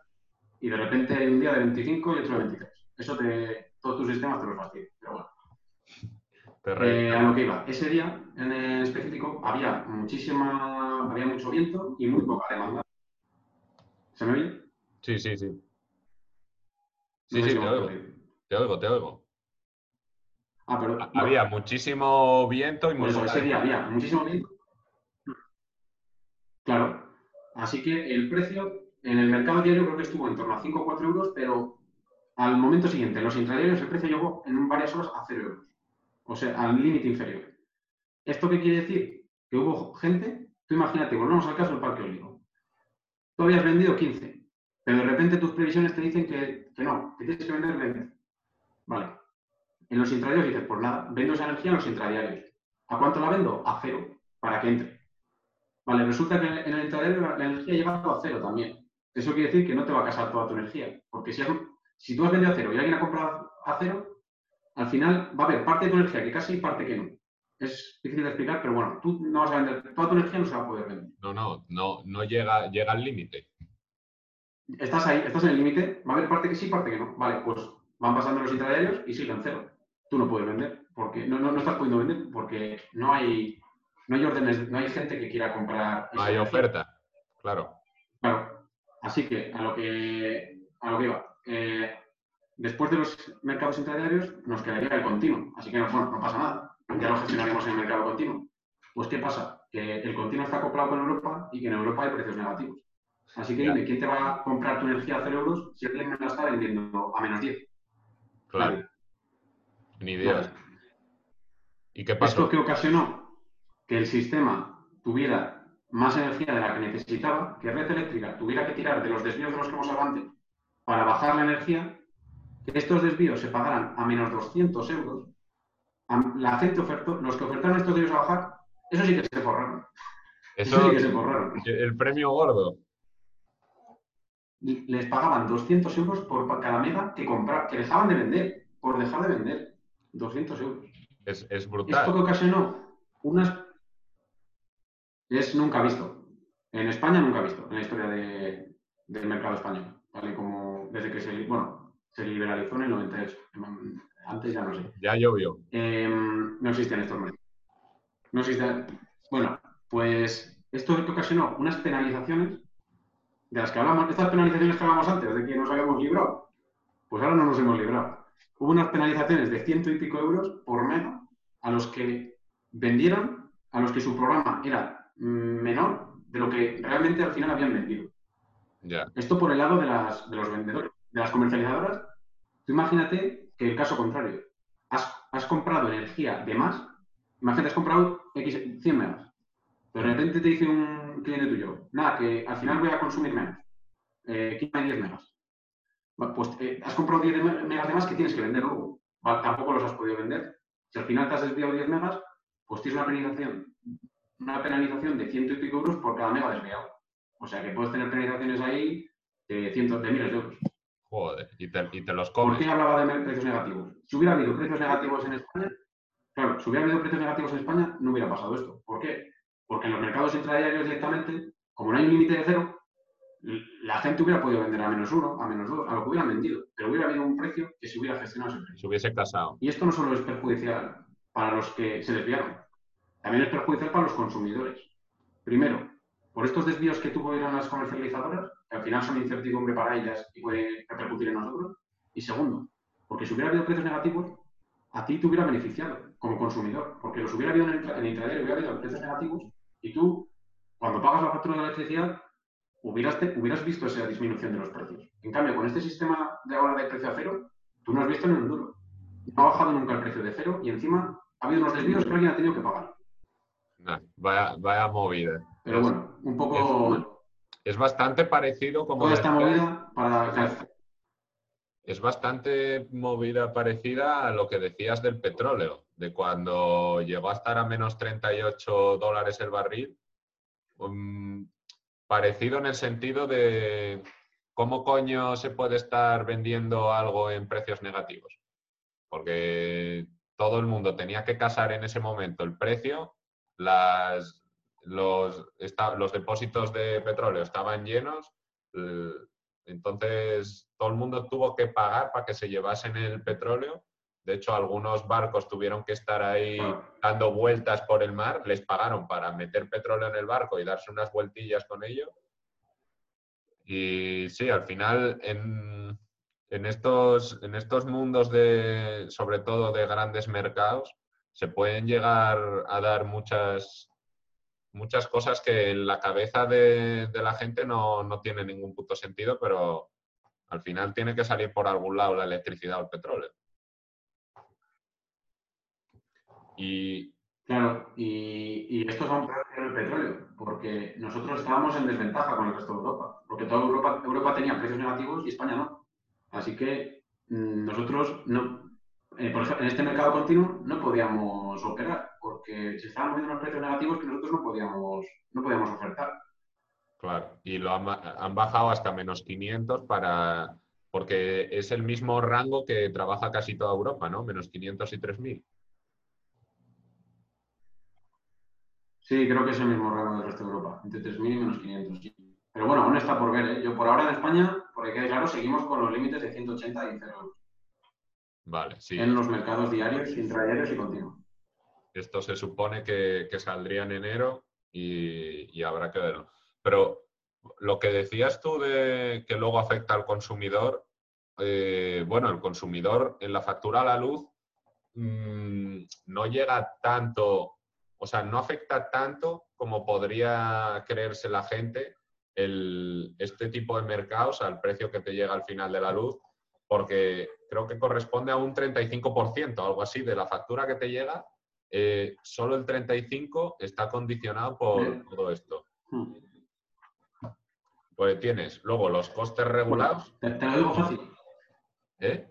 y de repente hay un día de 25 y otro de 23. Eso te, todos tus sistemas te los fastidian. Pero bueno. Eh, a lo que iba. Ese día, en específico, había muchísima, había mucho viento y muy poca demanda. ¿Se me oye? Sí, sí, sí. Sí, sí, te oigo. Te oigo, te oigo. Ah, pero Ha- Había muchísimo viento y eso, poca ese día había muchísimo viento. Claro. Así que el precio en el mercado diario creo que estuvo en torno a 5 o 4 euros, pero al momento siguiente, en los intradiarios, el precio llegó en varias horas a 0 euros. O sea, al límite inferior. ¿Esto qué quiere decir? Que hubo gente, tú imagínate, volvemos al caso del parque eólico. Tú habías vendido 15, pero de repente tus previsiones te dicen que, que no, que tienes que vender 20. Vale. En los intradiarios dices, pues nada, vendo esa energía en los intradiarios. ¿A cuánto la vendo? A cero, para que entre. Vale, resulta que en el intradiario la, energía ha llegado a cero también. Eso quiere decir que no te va a casar toda tu energía. Porque si, si tú has vendido a cero y alguien ha comprado a cero, al final va a haber parte de tu energía que casi y parte que no. Es difícil de explicar, pero bueno, tú no vas a vender, toda tu energía no se va a poder vender. No, no, no, no llega, llega al límite. Estás ahí, estás en el límite, va a haber parte que sí, parte que no. Vale, pues van pasando los intradiarios y siguen cero. Tú no puedes vender, porque no, no, no estás pudiendo vender, porque no hay, no hay órdenes, no hay gente que quiera comprar. No hay oferta. Claro. Claro. Así que a lo que, a lo que iba. eh, después de los mercados intradiarios nos quedaría el continuo. Así que no, bueno, no pasa nada. Ya lo gestionaremos en el mercado continuo. Pues ¿qué pasa? Que el continuo está acoplado con Europa y que en Europa hay precios negativos. Así que dime, ¿quién te va a comprar tu energía a 0 euros si alguien me la está vendiendo a menos 10? Claro. Ni. Nadie. ¿Y qué ¿Esto pasó? que ocasionó? Que el sistema tuviera más energía de la que necesitaba, que Red Eléctrica tuviera que tirar de los desvíos de los que hemos hablado antes para bajar la energía, que estos desvíos se pagaran a menos 200 euros. La gente ofertó, los que ofertaron estos desvíos a bajar, eso sí que se forraron. Eso, Eso, sí que se forraron. el premio gordo. Les pagaban 200 euros por cada mega que comprar, que dejaban de vender, por dejar de vender. 200 euros. Es, es Esto brutal. que ocasionó unas... Es nunca visto. En España nunca visto, en la historia de- del mercado español. ¿vale? Como desde que se, bueno, se liberalizó en el 98. Antes ya no sé. Ya llovió. Eh, no existen estos mercados. No existen... Bueno, pues esto que ocasionó unas penalizaciones de las que hablamos, estas penalizaciones que hablamos antes, de que nos habíamos librado, pues ahora no nos hemos librado. Hubo unas penalizaciones de ciento y pico euros por mega a los que vendieron, a los que su programa era mm, menor de lo que realmente al final habían vendido. Esto por el lado de, las, de los vendedores, de las comercializadoras. Tú imagínate que el caso contrario. Has, has comprado energía de más. Imagínate, has comprado X, 100 megas. De repente te dice un cliente tuyo, nada, que al final voy a consumir menos. Eh, quítame 10 megas. Pues eh, has comprado 10 me- megas de más que tienes que vender luego. Tampoco los has podido vender. Si al final te has desviado 10 megas, pues tienes una penalización, una penalización de ciento y pico euros por cada mega desviado. O sea que puedes tener penalizaciones ahí de cientos de miles de euros. Joder, y te, y te los ¿Por comes. qué hablaba de precios negativos? Si hubiera habido precios negativos en España, claro, si hubiera habido precios negativos en España, no hubiera pasado esto. ¿Por qué? Porque en los mercados intradiarios directamente, como no hay un límite de cero, la gente hubiera podido vender a menos uno, a menos dos, a lo que hubieran vendido, pero hubiera habido un precio que se hubiera gestionado ese precio. Se hubiese casado. Y esto no solo es perjudicial para los que se desviaron, también es perjudicial para los consumidores. Primero, por estos desvíos que tuvieron las comercializadoras, que al final son incertidumbre para ellas y puede repercutir en nosotros. Y segundo, porque si hubiera habido precios negativos, a ti te hubiera beneficiado como consumidor, porque los hubiera habido en el, en el hubiera habido precios negativos y tú, cuando pagas la factura de la electricidad, hubieras, te- hubieras visto esa disminución de los precios. En cambio, con este sistema de ahora de precio a cero, tú no has visto ni un duro. No ha bajado nunca el precio de cero y encima ha habido unos desvíos que alguien ha tenido que pagar. Nah, vaya, vaya movida. Pero bueno, un poco Es bastante parecido como toda esta movida para... es bastante movida parecida a lo que decías del petróleo, de cuando llegó a estar a menos 38 dólares el barril. Mm, parecido en el sentido de cómo coño se puede estar vendiendo algo en precios negativos. Porque todo el mundo tenía que casar en ese momento el precio, los, depósitos de petróleo estaban llenos, entonces todo el mundo tuvo que pagar para que se llevasen el petróleo. De hecho, algunos barcos tuvieron que estar ahí claro. dando vueltas por el mar, les pagaron para meter petróleo en el barco y darse unas vueltillas con ello. Y sí, al final en, en estos, en estos mundos de, sobre todo de grandes mercados, se pueden llegar a dar muchas, muchas cosas que en la cabeza de, la gente no, no tiene ningún puto sentido, pero al final tiene que salir por algún lado la electricidad o el petróleo. Y Claro, y, y esto es aún peor que el petróleo, porque nosotros estábamos en desventaja con el resto de Europa, porque toda Europa, Europa tenía precios negativos y España no. Así que mm, nosotros, no, eh, por ejemplo, en este mercado continuo no podíamos operar, porque se estaban moviendo unos precios negativos que nosotros no podíamos, no podíamos ofertar. Claro, y lo han, han bajado hasta menos 500 para, porque es el mismo rango que trabaja casi toda Europa, ¿no? Menos 500 y 3000. Sí, creo que es el mismo rango del resto de Europa, entre 3.000 y menos 500. sí. Pero bueno, aún está por ver. ¿eh? Yo por ahora en España, porque quede claro, seguimos con los límites de 180 y 0 euros Vale, sí. en los mercados diarios, intradiarios y continuos. Esto se supone que, saldría en enero y, habrá que verlo. Pero lo que decías tú de que luego afecta al consumidor, eh, bueno, el consumidor en la factura a la luz mm, no llega tanto, o sea, no afecta tanto como podría creerse la gente este tipo de mercados al precio que te llega al final de la luz, porque creo que corresponde a un 35%, algo así, de la factura que te llega, eh, solo el 35% está condicionado por todo esto. Hmm. Pues tienes luego los costes regulados, Te, te lo digo fácil. ¿eh?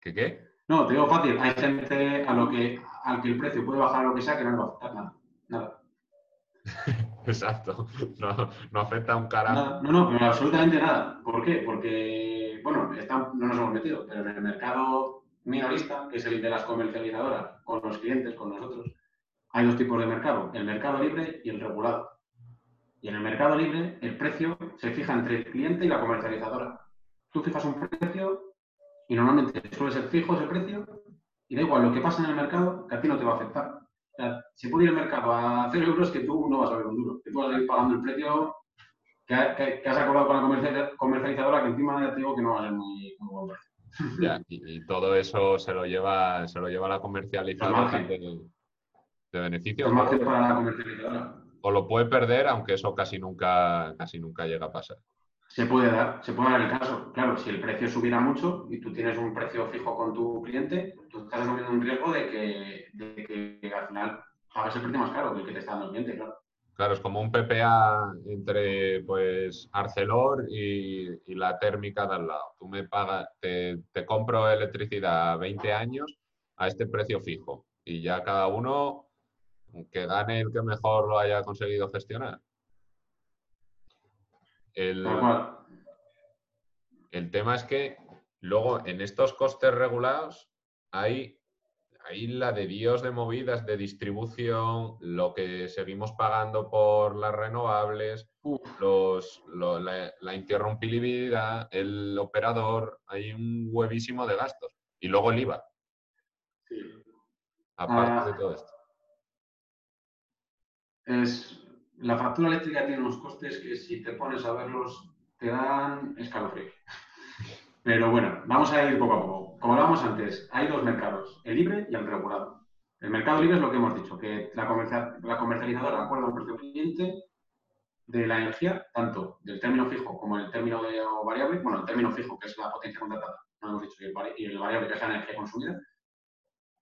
¿Qué qué? No, te digo fácil. Hay gente a lo que, al que el precio puede bajar a lo que sea que no le va a afectar nada. Nada. Exacto. No, no afecta un carajo. No, no, pero absolutamente nada. ¿Por qué? Porque, bueno, está- no nos hemos metido, pero en el mercado minorista, que es el de las comercializadoras, con los clientes, con nosotros, hay dos tipos de mercado, el mercado libre y el regulado. Y en el mercado libre, el precio se fija entre el cliente y la comercializadora. Tú fijas un precio y normalmente suele ser fijo ese precio y da igual lo que pasa en el mercado, que a ti no te va a afectar. Si puede ir el mercado a 0 euros, que tú no vas a ver un duro, que tú vas a ir pagando el precio que, ha- que- que has acordado con la comercial- comercializadora, que encima ya te digo que no va a ser muy, muy buen precio. Ya, y, y todo eso se lo lleva, se lo lleva la comercializadora de, de beneficio. Es margen para la comercializadora. O lo puede perder, aunque eso casi nunca, casi nunca llega a pasar. Se puede dar, se puede dar el caso. Claro, si el precio subiera mucho y tú tienes un precio fijo con tu cliente, tú estás asumiendo un riesgo de que, de que al final pagas el precio más caro que el que te está dando el cliente, claro. Claro, es como un PPA entre pues Arcelor y, y la térmica de al lado. Tú me pagas, te, te compro electricidad a 20 años a este precio fijo. y ya cada uno que gane el que mejor lo haya conseguido gestionar. El, el tema es que luego en estos costes regulados hay, hay la de Dios de movidas de distribución, lo que seguimos pagando por las renovables, los, la, la, interrumpibilidad, el operador, hay un huevísimo de gastos. Y luego el IVA. Aparte de ah. todo esto. Es, la factura eléctrica tiene unos costes que si te pones a verlos te dan escalofrío. Pero bueno, vamos a ir poco a poco. Como hablábamos antes, hay dos mercados, el libre y el regulado. El mercado libre es lo que hemos dicho, que la, comercializadora acuerda un precio cliente de la energía, tanto del término fijo como el término variable, bueno, el término fijo, que es la potencia contratada, no hemos dicho, y el, variable, que es la energía consumida,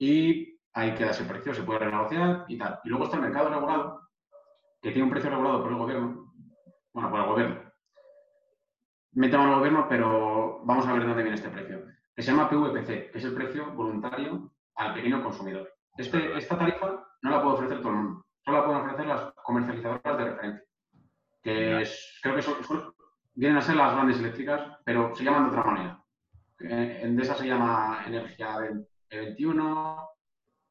y ahí queda ese precio, se puede renegociar y tal. Y luego está el mercado regulado, que tiene un precio regulado por el gobierno, bueno, por el gobierno. Metemos al gobierno, pero vamos a ver de dónde viene este precio. Que se llama PVPC, que es el precio voluntario al pequeño consumidor. Este, esta tarifa no la puede ofrecer todo el mundo, solo la pueden ofrecer las comercializadoras de referencia, que creo que son, vienen a ser las grandes eléctricas, pero se llaman de otra manera. En esa se llama Energía 21,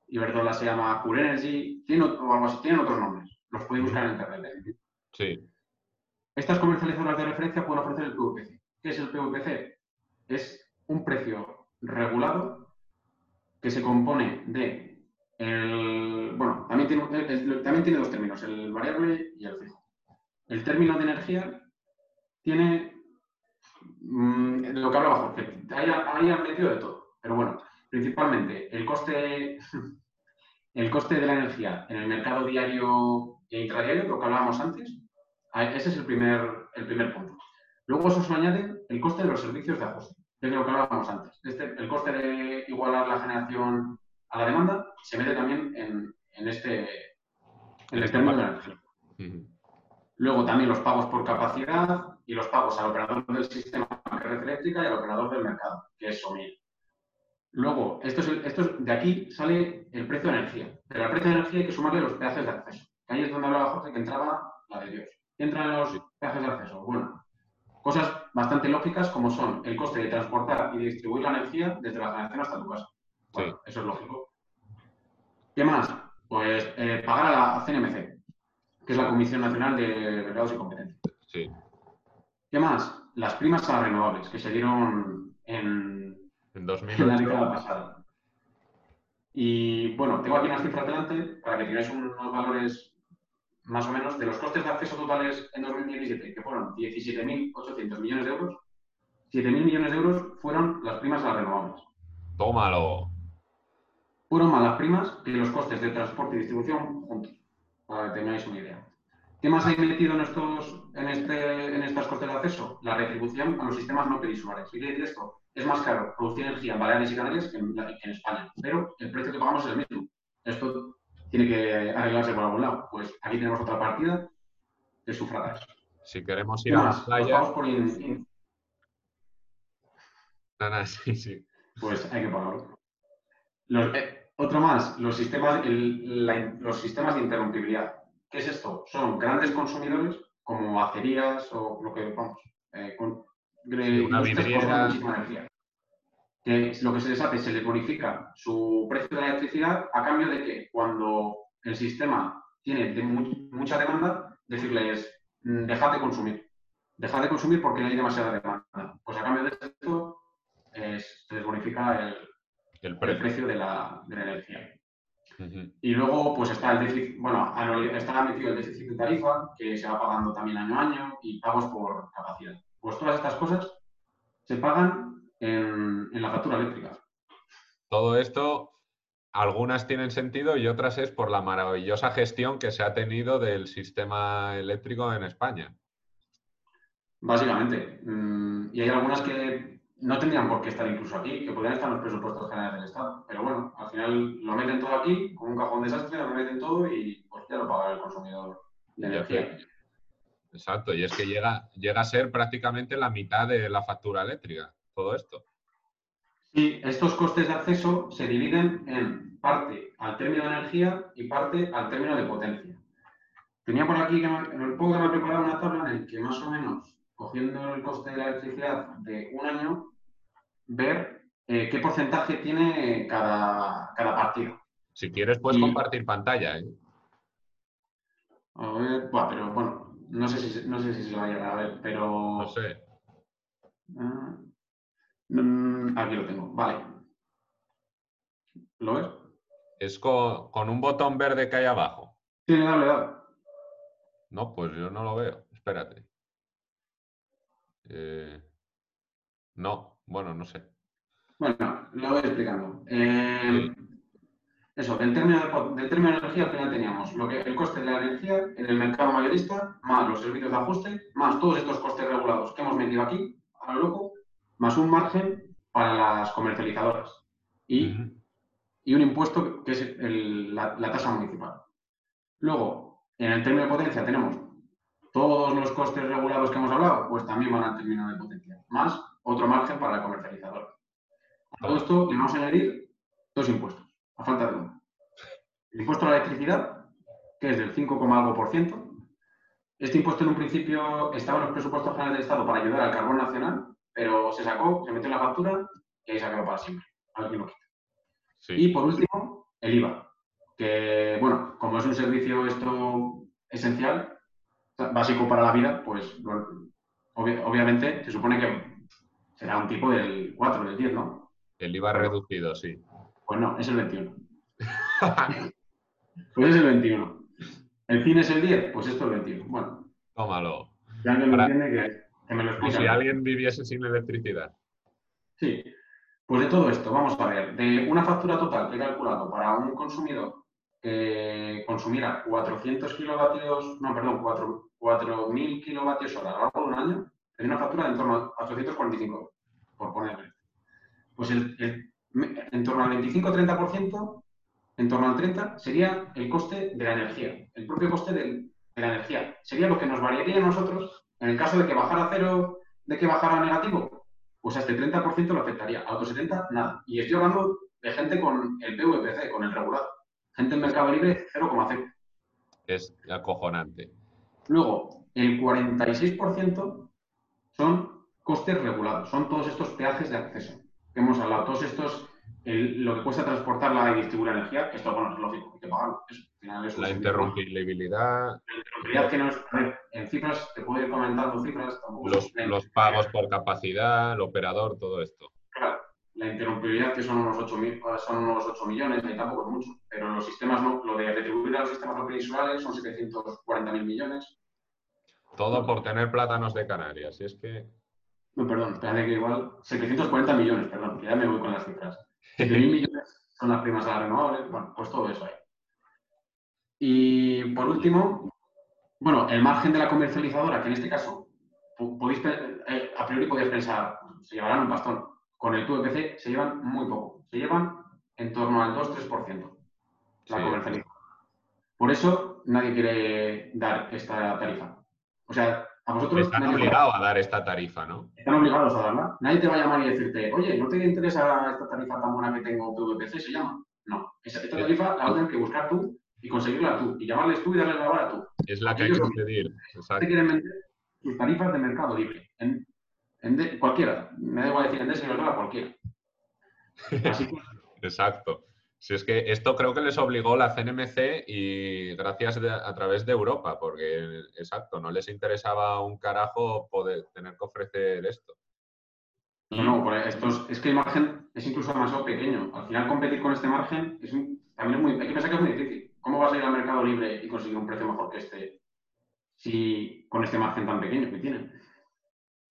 Iberdrola se llama Cool Energy, tienen, tienen otros nombres. Los podéis buscar en internet. ¿eh? Sí. Estas comercializadoras de referencia pueden ofrecer el PVPC. ¿Qué es el PVPC? Es un precio regulado que se compone de el, bueno, también tiene, también tiene dos términos, el variable y el fijo. El término de energía tiene mm, lo que hablaba Jorge, ahí, ahí han metido de todo. Pero bueno, principalmente el coste, el coste de la energía en el mercado diario e intradiario, lo que hablábamos antes, ese es el primer, el primer punto. Luego eso se añade el coste de los servicios de ajuste, es lo que hablábamos antes. Este, el coste de igualar la generación a la demanda se mete también en, en este en el término de la energía. Luego también los pagos por capacidad y los pagos al operador del sistema de red eléctrica y al operador del mercado, que es SOMIL. Luego, esto es, esto de aquí sale el precio de energía. Pero al precio de energía hay que sumarle los peajes de acceso. Ahí es donde hablaba Jorge que entraba la de Dios. Entran los peajes de acceso. Bueno, cosas bastante lógicas como son el coste de transportar y distribuir la energía desde la generación hasta tu casa. Eso es lógico. ¿Qué más? Pues eh, pagar a la CNMC, que es la Comisión Nacional de Mercados y Competencia. Sí. ¿Qué más? Las primas a las renovables, que se dieron en, en, 2008. en la década pasada. Y bueno, tengo aquí unas cifras delante para que tengáis unos valores más o menos, de los costes de acceso totales en 2017, que fueron 17.800 millones de euros, 7.000 millones de euros fueron las primas a las renovables. Tómalo. Fueron más las primas que los costes de transporte y distribución juntos, para que tengáis una idea. ¿Qué más hay metido en estos, en, este, en estas costes de acceso? La retribución a los sistemas no peninulares. ¿Qué quiere decir esto? Es más caro producir energía en Baleares y Canarias que en, que en España, pero el precio que pagamos es el mismo. Esto tiene que arreglarse por algún lado. Pues aquí tenemos otra partida de sufragas. Si queremos ir a la playa... Vamos por in... sí, sí. Pues hay que pagarlo. Eh, otro más, los sistemas, los sistemas de interrumpibilidad. ¿Qué es esto? Son grandes consumidores como acerías o lo que vamos, eh, con, una vidriera. Que lo que se les hace, se les bonifica su precio de la electricidad a cambio de que cuando el sistema tiene mucha demanda, decirles, mm, dejad de consumir. Dejad de consumir porque no hay demasiada demanda. Pues a cambio de esto, se les bonifica el, precio. de la, energía. Y luego, pues está el déficit, bueno, está metido el déficit de tarifa, que se va pagando también año a año, y pagos por capacidad. Pues todas estas cosas se pagan en, la factura eléctrica. Todo esto, algunas tienen sentido y otras es por la maravillosa gestión que se ha tenido del sistema eléctrico en España. Básicamente. Mm, y hay algunas que no tendrían por qué estar incluso aquí, que podrían estar en los presupuestos generales del Estado. Pero bueno, al final lo meten todo aquí, con un cajón desastre, lo meten todo y pues ya lo paga el consumidor de energía. Exacto, y es que llega, llega a ser prácticamente la mitad de la factura eléctrica todo esto. Sí, estos costes de acceso se dividen en parte al término de energía y parte al término de potencia. Tenía por aquí, en el poco que me he preparado una tabla en la que más o menos, cogiendo el coste de la electricidad de un año, ver eh, qué porcentaje tiene cada, cada partido. Si quieres, puedes compartir pantalla. ¿eh? A ver, pero bueno, no sé, si, no sé si se va a llegar a ver, pero. No sé. Ah, mm, aquí lo tengo, vale. ¿Lo ves? Es con, un botón verde que hay abajo. Sí, dale, dale. No, pues yo no lo veo. Espérate. Eh, no, bueno, no sé. Bueno, lo voy explicando. Eh, eso, del término, de, término de energía al final teníamos lo que, el coste de la energía en el mercado mayorista, más los servicios de ajuste, más todos estos costes regulados que hemos metido aquí, a lo loco, más un margen para las comercializadoras y, un impuesto que es la, tasa municipal. Luego, en el término de potencia tenemos todos los costes regulados que hemos hablado, pues también van al término de potencia, más otro margen para la comercializadora. A todo esto le vamos a añadir dos impuestos a falta de uno. El impuesto a la electricidad, que es del 5, algo por ciento. Este impuesto en un principio estaba en los presupuestos generales del Estado para ayudar al carbón nacional, pero se sacó, se metió en la factura y ahí se acabó para siempre. Alguien lo quita. Y por último, el IVA, que, bueno, como es un servicio esto esencial, básico para la vida, pues obviamente se supone que será un tipo del 4, del 10, ¿no? El IVA reducido, sí. Pues no, es el 21. pues es el 21. ¿El cine es el 10? Pues esto es el 21. Bueno. Tómalo. Si alguien me entiende, que, me lo explique. si alguien viviese sin electricidad. Sí. Pues de todo esto, vamos a ver. De una factura total que he calculado para un consumidor que consumiera 400 kilovatios, no, perdón, 4.000 kilovatios hora a lo largo de un año, es una factura de en torno a 845, por ponerle. Pues el, en torno al 25-30%, en torno al 30%, sería el coste de la energía, el propio coste de la energía. Sería lo que nos variaría a nosotros en el caso de que bajara a cero, de que bajara a negativo. Pues a este 30% lo afectaría, a otros 70% nada. Y estoy hablando de gente con el PVPC, con el regulado. Gente en mercado libre 0,0. Es acojonante. Luego, el 46% son costes regulados, son todos estos peajes de acceso que hemos hablado, todos estos, lo que cuesta transportarla y distribuir energía, esto, bueno, es lógico, hay que pagarlo. la interrumpibilidad. La interrumpibilidad que no es, a ver, en cifras, te puedo ir comentando cifras. Los, los pagos por capacidad, el operador, todo esto. Claro, la interrumpibilidad que son unos 8, son unos 8 millones, ahí tampoco es mucho, pero los sistemas no, lo de retribuir a los sistemas no peninsulales son 740.000 millones. Todo por tener plátanos de Canarias, y es que... No, perdón, espérate que igual. 740 millones, perdón, que ya me voy con las cifras. 7.000 millones son las primas a las renovables. Bueno, pues todo eso hay. Y por último, bueno, el margen de la comercializadora, que en este caso podéis, eh, a priori podéis pensar, se llevarán un pastón. Con el TUPC se llevan muy poco. Se llevan en torno al 2-3% la comercializadora. Por eso nadie quiere dar esta tarifa. O sea, a vosotros. Están obligados a dar esta tarifa, ¿no? Están obligados a darla. Nadie te va a llamar y decirte, oye, ¿no te interesa esta tarifa tan buena que tengo PVPC? Se llama. No. Esta, tarifa la tienes que buscar tú y conseguirla tú. Y llamarles tú y darles la hora tú. Es la que hay que pedir. Te quieren vender sus tarifas de mercado libre. En, cualquiera. Me da igual decir en Endesa cualquiera. Así que... Exacto. Si es que esto creo que les obligó la CNMC y gracias a través de Europa, porque exacto, no les interesaba un carajo poder tener que ofrecer esto. No, no, esto es, que el margen es incluso demasiado pequeño. Al final competir con este margen es también es muy, hay que pensar que es muy difícil. ¿Cómo vas a ir al mercado libre y conseguir un precio mejor que este si con este margen tan pequeño que tienen?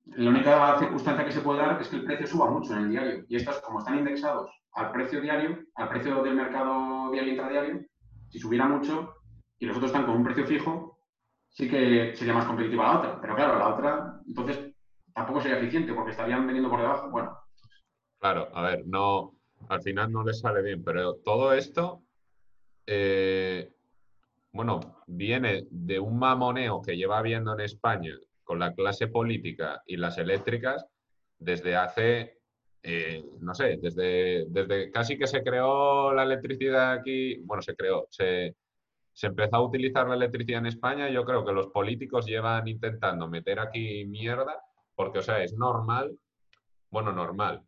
La única circunstancia que se puede dar es que el precio suba mucho en el diario. Y estos, como están indexados al precio diario, al precio del mercado diario intradiario, si subiera mucho y los otros están con un precio fijo, sí que sería más competitiva la otra. Pero claro, la otra, entonces tampoco sería eficiente porque estarían vendiendo por debajo. Bueno. Claro, a ver, no, al final no les sale bien, pero todo esto, eh, bueno, viene de un mamoneo que lleva habiendo en España con la clase política y las eléctricas desde hace eh, no sé, desde, desde casi que se creó la electricidad aquí, bueno, se creó, se, se empezó a utilizar la electricidad en España, yo creo que los políticos llevan intentando meter aquí mierda, porque, o sea, es normal, bueno, normal.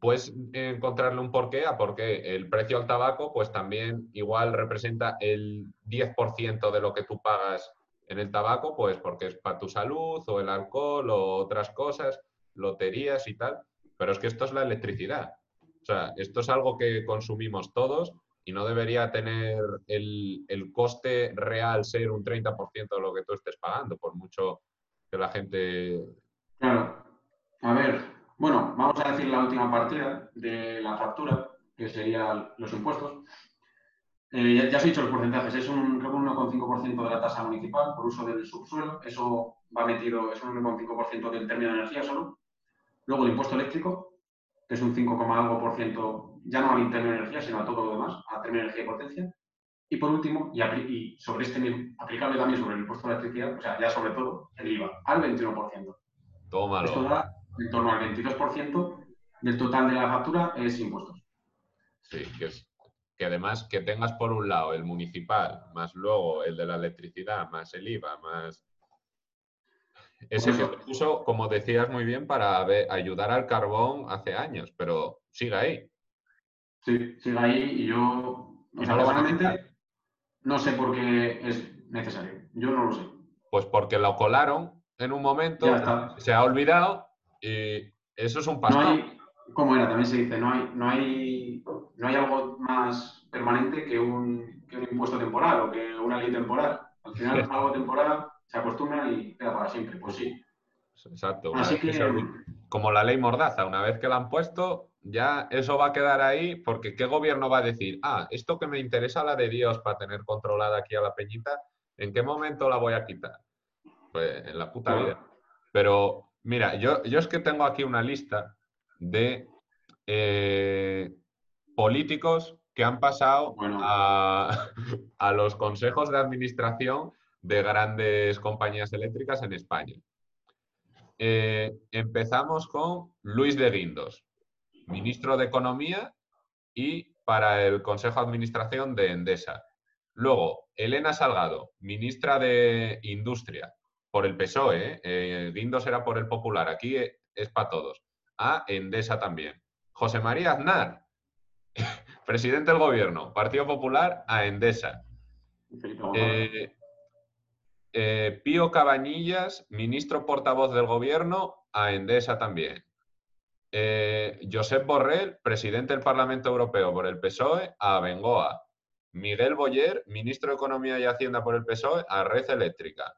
Puedes encontrarle un porqué a porque el precio al tabaco, pues también igual representa el 10% de lo que tú pagas en el tabaco, pues porque es para tu salud, o el alcohol, o otras cosas, loterías y tal. Pero es que esto es la electricidad. O sea, esto es algo que consumimos todos y no debería tener el, coste real ser un 30% de lo que tú estés pagando, por mucho que la gente... Claro. A ver, bueno, vamos a decir la última partida de la factura, que serían los impuestos. Eh, ya, ya, has dicho los porcentajes, es un, 1,5% de la tasa municipal por uso del subsuelo, eso va metido, es un 1,5% del término de energía solo. Luego el impuesto eléctrico, que es un 5, algo por ciento, ya no al interno de energía, sino a todo lo demás, a término de energía y potencia. Y por último, y, sobre este aplicable también sobre el impuesto de electricidad, o sea, ya sobre todo, el IVA, al 21%. Tómalo. Esto da en torno al 22% del total de la factura es impuestos. Sí, que, es, que además que tengas por un lado el municipal, más luego el de la electricidad, más el IVA, más ese se como decías muy bien, para ayudar al carbón hace años, pero sigue ahí. Sí, sigue ahí y yo, personalmente, no sé por qué es necesario. Yo no lo sé. Pues porque lo colaron en un momento, se ha olvidado y eso es un paso. No como era, también se dice, no hay, no hay, no hay algo más permanente que un, que un impuesto temporal o que una ley temporal. Al final, algo temporal se acostumbra y queda para siempre. Pues sí. Exacto. como la ley Mordaza, una vez que la han puesto, ya eso va a quedar ahí, porque ¿qué gobierno va a decir? Ah, esto que me interesa la de Dios para tener controlada aquí a la peñita, ¿en qué momento la voy a quitar? Pues en la puta vida. Pero mira, yo, yo es que tengo aquí una lista de eh, políticos que han pasado a, a los consejos de administración de grandes compañías eléctricas en España. Eh, empezamos con Luis de Guindos, ministro de Economía y para el Consejo de Administración de Endesa. Luego, Elena Salgado, ministra de Industria, por el PSOE. ¿eh? Eh, Guindos era por el Popular, aquí es para todos. A Endesa también. José María Aznar, presidente del Gobierno, Partido Popular, a Endesa. Eh, Pío Cabañillas, ministro portavoz del gobierno, a Endesa también. Eh, Josep Borrell, presidente del Parlamento Europeo por el PSOE, a Bengoa. Miguel Boyer, ministro de Economía y Hacienda por el PSOE, a Red Eléctrica.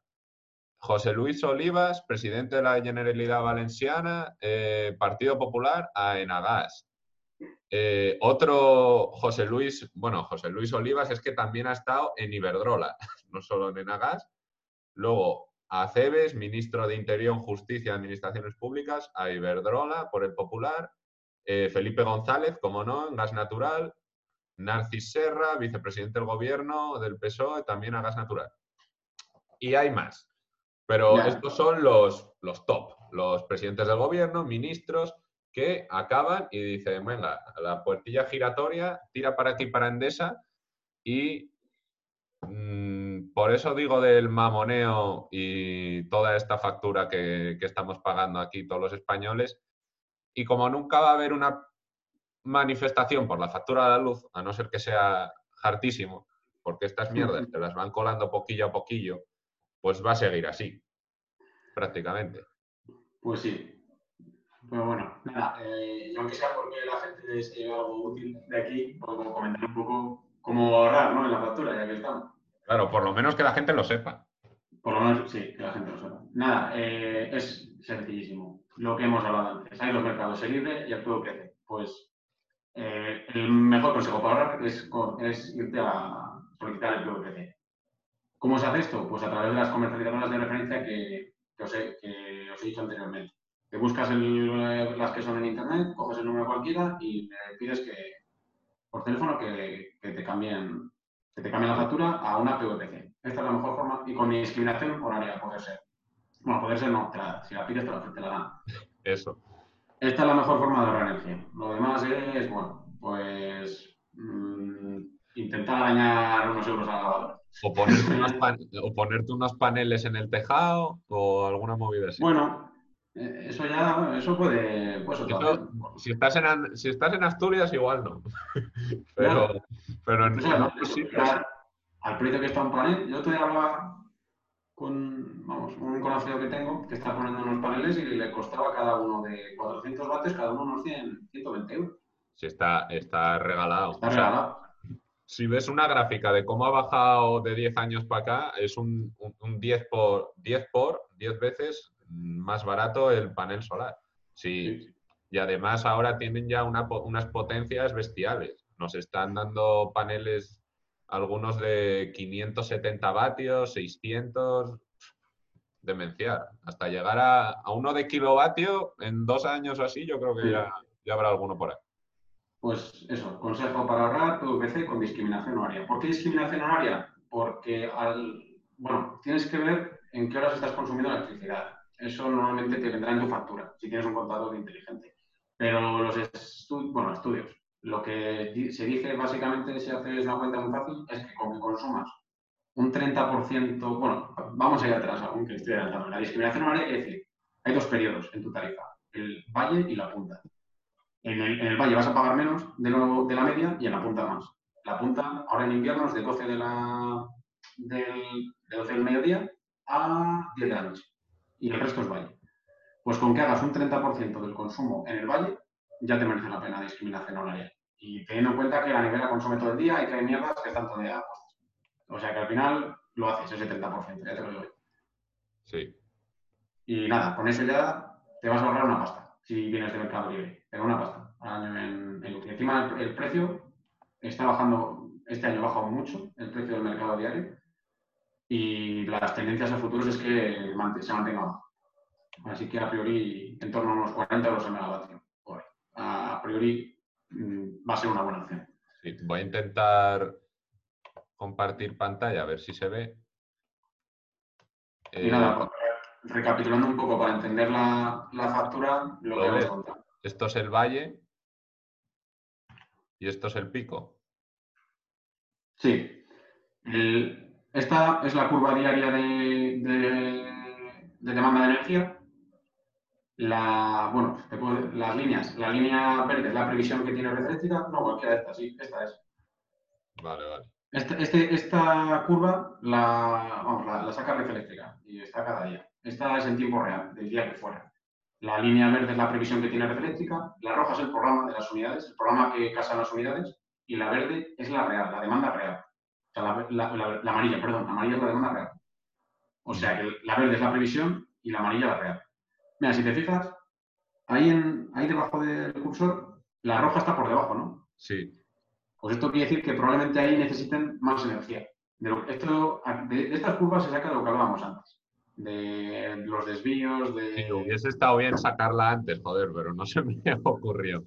José Luis Olivas, presidente de la Generalidad Valenciana, eh, Partido Popular, a Enagas. otro José Luis, bueno, José Luis Olivas es que también ha estado en Iberdrola, no solo en Enagas, Luego, a Cebes, ministro de Interior, Justicia y Administraciones Públicas, a Iberdrola por el Popular, eh, Felipe González, como no, en Gas Natural, Narcis Serra, vicepresidente del Gobierno del PSOE, también a Gas Natural. Y hay más. Pero estos son los, los top, los presidentes del Gobierno, ministros, que acaban y dicen, venga, la puertilla giratoria, tira para aquí, para Endesa, y Mm, por eso digo del mamoneo y toda esta factura que, estamos pagando aquí todos los españoles. Y como nunca va a haber una manifestación por la factura de la luz, a no ser que sea hartísimo, porque estas mierdas te las van colando poquillo a poquillo, pues va a seguir así, prácticamente. Pues sí. Pero bueno, nada, eh, aunque sea porque la gente se lleva algo útil de aquí, podemos comentar un poco cómo ahorrar ¿no? en la factura, ya que estamos. Claro, por lo menos que la gente lo sepa. Por lo menos, sí, que la gente lo sepa. Nada, eh, es sencillísimo. Lo que hemos hablado antes. Hay los mercados, el libre y el todo crece. Pues eh, el mejor consejo para ahorrar es, irte a solicitar el PVPC. ¿Cómo se hace esto? Pues a través de las comercializadoras de referencia que os he dicho anteriormente. Te buscas las que son en internet, coges el número cualquiera y le pides que, por teléfono que, te cambien que te cambien la factura a una PVPC. Esta es la mejor forma y con discriminación horaria, poder ser. Bueno, poder ser no, si la pides te la, te la dan. Eso. Esta es la mejor forma de ahorrar energía. Lo demás es, bueno, pues mm, intentar dañar unos euros a la lavadora. O ponerte, unos o ponerte unos paneles en el tejado o alguna movida así. Bueno, eh, eso ya, eso puede, pues si, estás en, si estás en Asturias, igual no. pero, pero en, al precio que está un panel, yo te hablaba con vamos, un conocido que tengo que está poniendo unos paneles y le costaba cada uno de 400 vatios, cada uno unos 100, 120 euros. Sí, está, está regalado. Está regalado. Si ves una gráfica de cómo ha bajado de 10 años para acá, es un, un, 10 por 10 por 10 veces más barato el panel solar. Sí. Y además ahora tienen ya unas potencias bestiales. Nos están dando paneles algunos de 570 vatios, 600, demenciar. Hasta llegar a, uno de kilovatio en dos años o así, yo creo que ya, habrá alguno por ahí. Pues eso, consejo para ahorrar PC con discriminación horaria. ¿Por qué discriminación horaria? Porque al, bueno, tienes que ver en qué horas estás consumiendo electricidad. Eso normalmente te vendrá en tu factura, si tienes un contador inteligente. Pero los bueno, estudios, lo que se dice básicamente, si haces una cuenta muy fácil, es que con que consumas un 30%, bueno, vamos a ir atrás aunque estoy adelantando. La discriminación horaria quiere decir, hay dos periodos en tu tarifa, el valle y la punta. En el, valle vas a pagar menos de, de, la media y en la punta más. La punta, ahora en invierno, es de 12 de la, del, de 12 del mediodía a 10 de la noche. Y el resto es valle. Pues con que hagas un 30% del consumo en el valle, ya te merece la pena discriminación horaria. Y teniendo en cuenta que la nevera consume todo el día y que hay mierdas que están todo el día O sea que al final lo haces ese 30%, ya te lo digo. Sí. Y nada, con eso ya te vas a ahorrar una pasta si vienes de Mercado Libre. Pero una pasta en, en, Encima el, precio está bajando, este año ha bajado mucho el precio del mercado diario y las tendencias a futuros es que se mantenga bajo. Así que a priori en torno a unos 40 euros el megavatio priori mm, va a ser una buena opción. voy a intentar compartir pantalla a ver si se ve. Y nada, eh, recapitulando un poco para entender la, factura, lo que hemos contado. Esto es el valle y esto es el pico. Sí. esta es la curva diaria de demanda de energía la, bueno, las líneas, la línea verde es la previsión que tiene red eléctrica, no, cualquiera de estas, sí, esta es. Vale, vale. Este, este, esta curva la, vamos, la, saca red eléctrica y está cada día. Esta es en tiempo real, del día que fuera. La línea verde es la previsión que tiene red eléctrica, la roja es el programa de las unidades, el programa que casan las unidades, y la verde es la real, la demanda real. O sea, la, la amarilla, perdón, la amarilla es la demanda real. O sea que la verde es la previsión y la amarilla la real. Mira, si te fijas, ahí, en, ahí debajo del cursor, la roja está por debajo, ¿no? Sí. Pues esto quiere decir que probablemente ahí necesiten más energía. De, esto, de, estas curvas se saca de lo que hablábamos antes. De los desvíos, de... Sí, hubiese estado bien sacarla antes, joder, pero no se me ocurrió.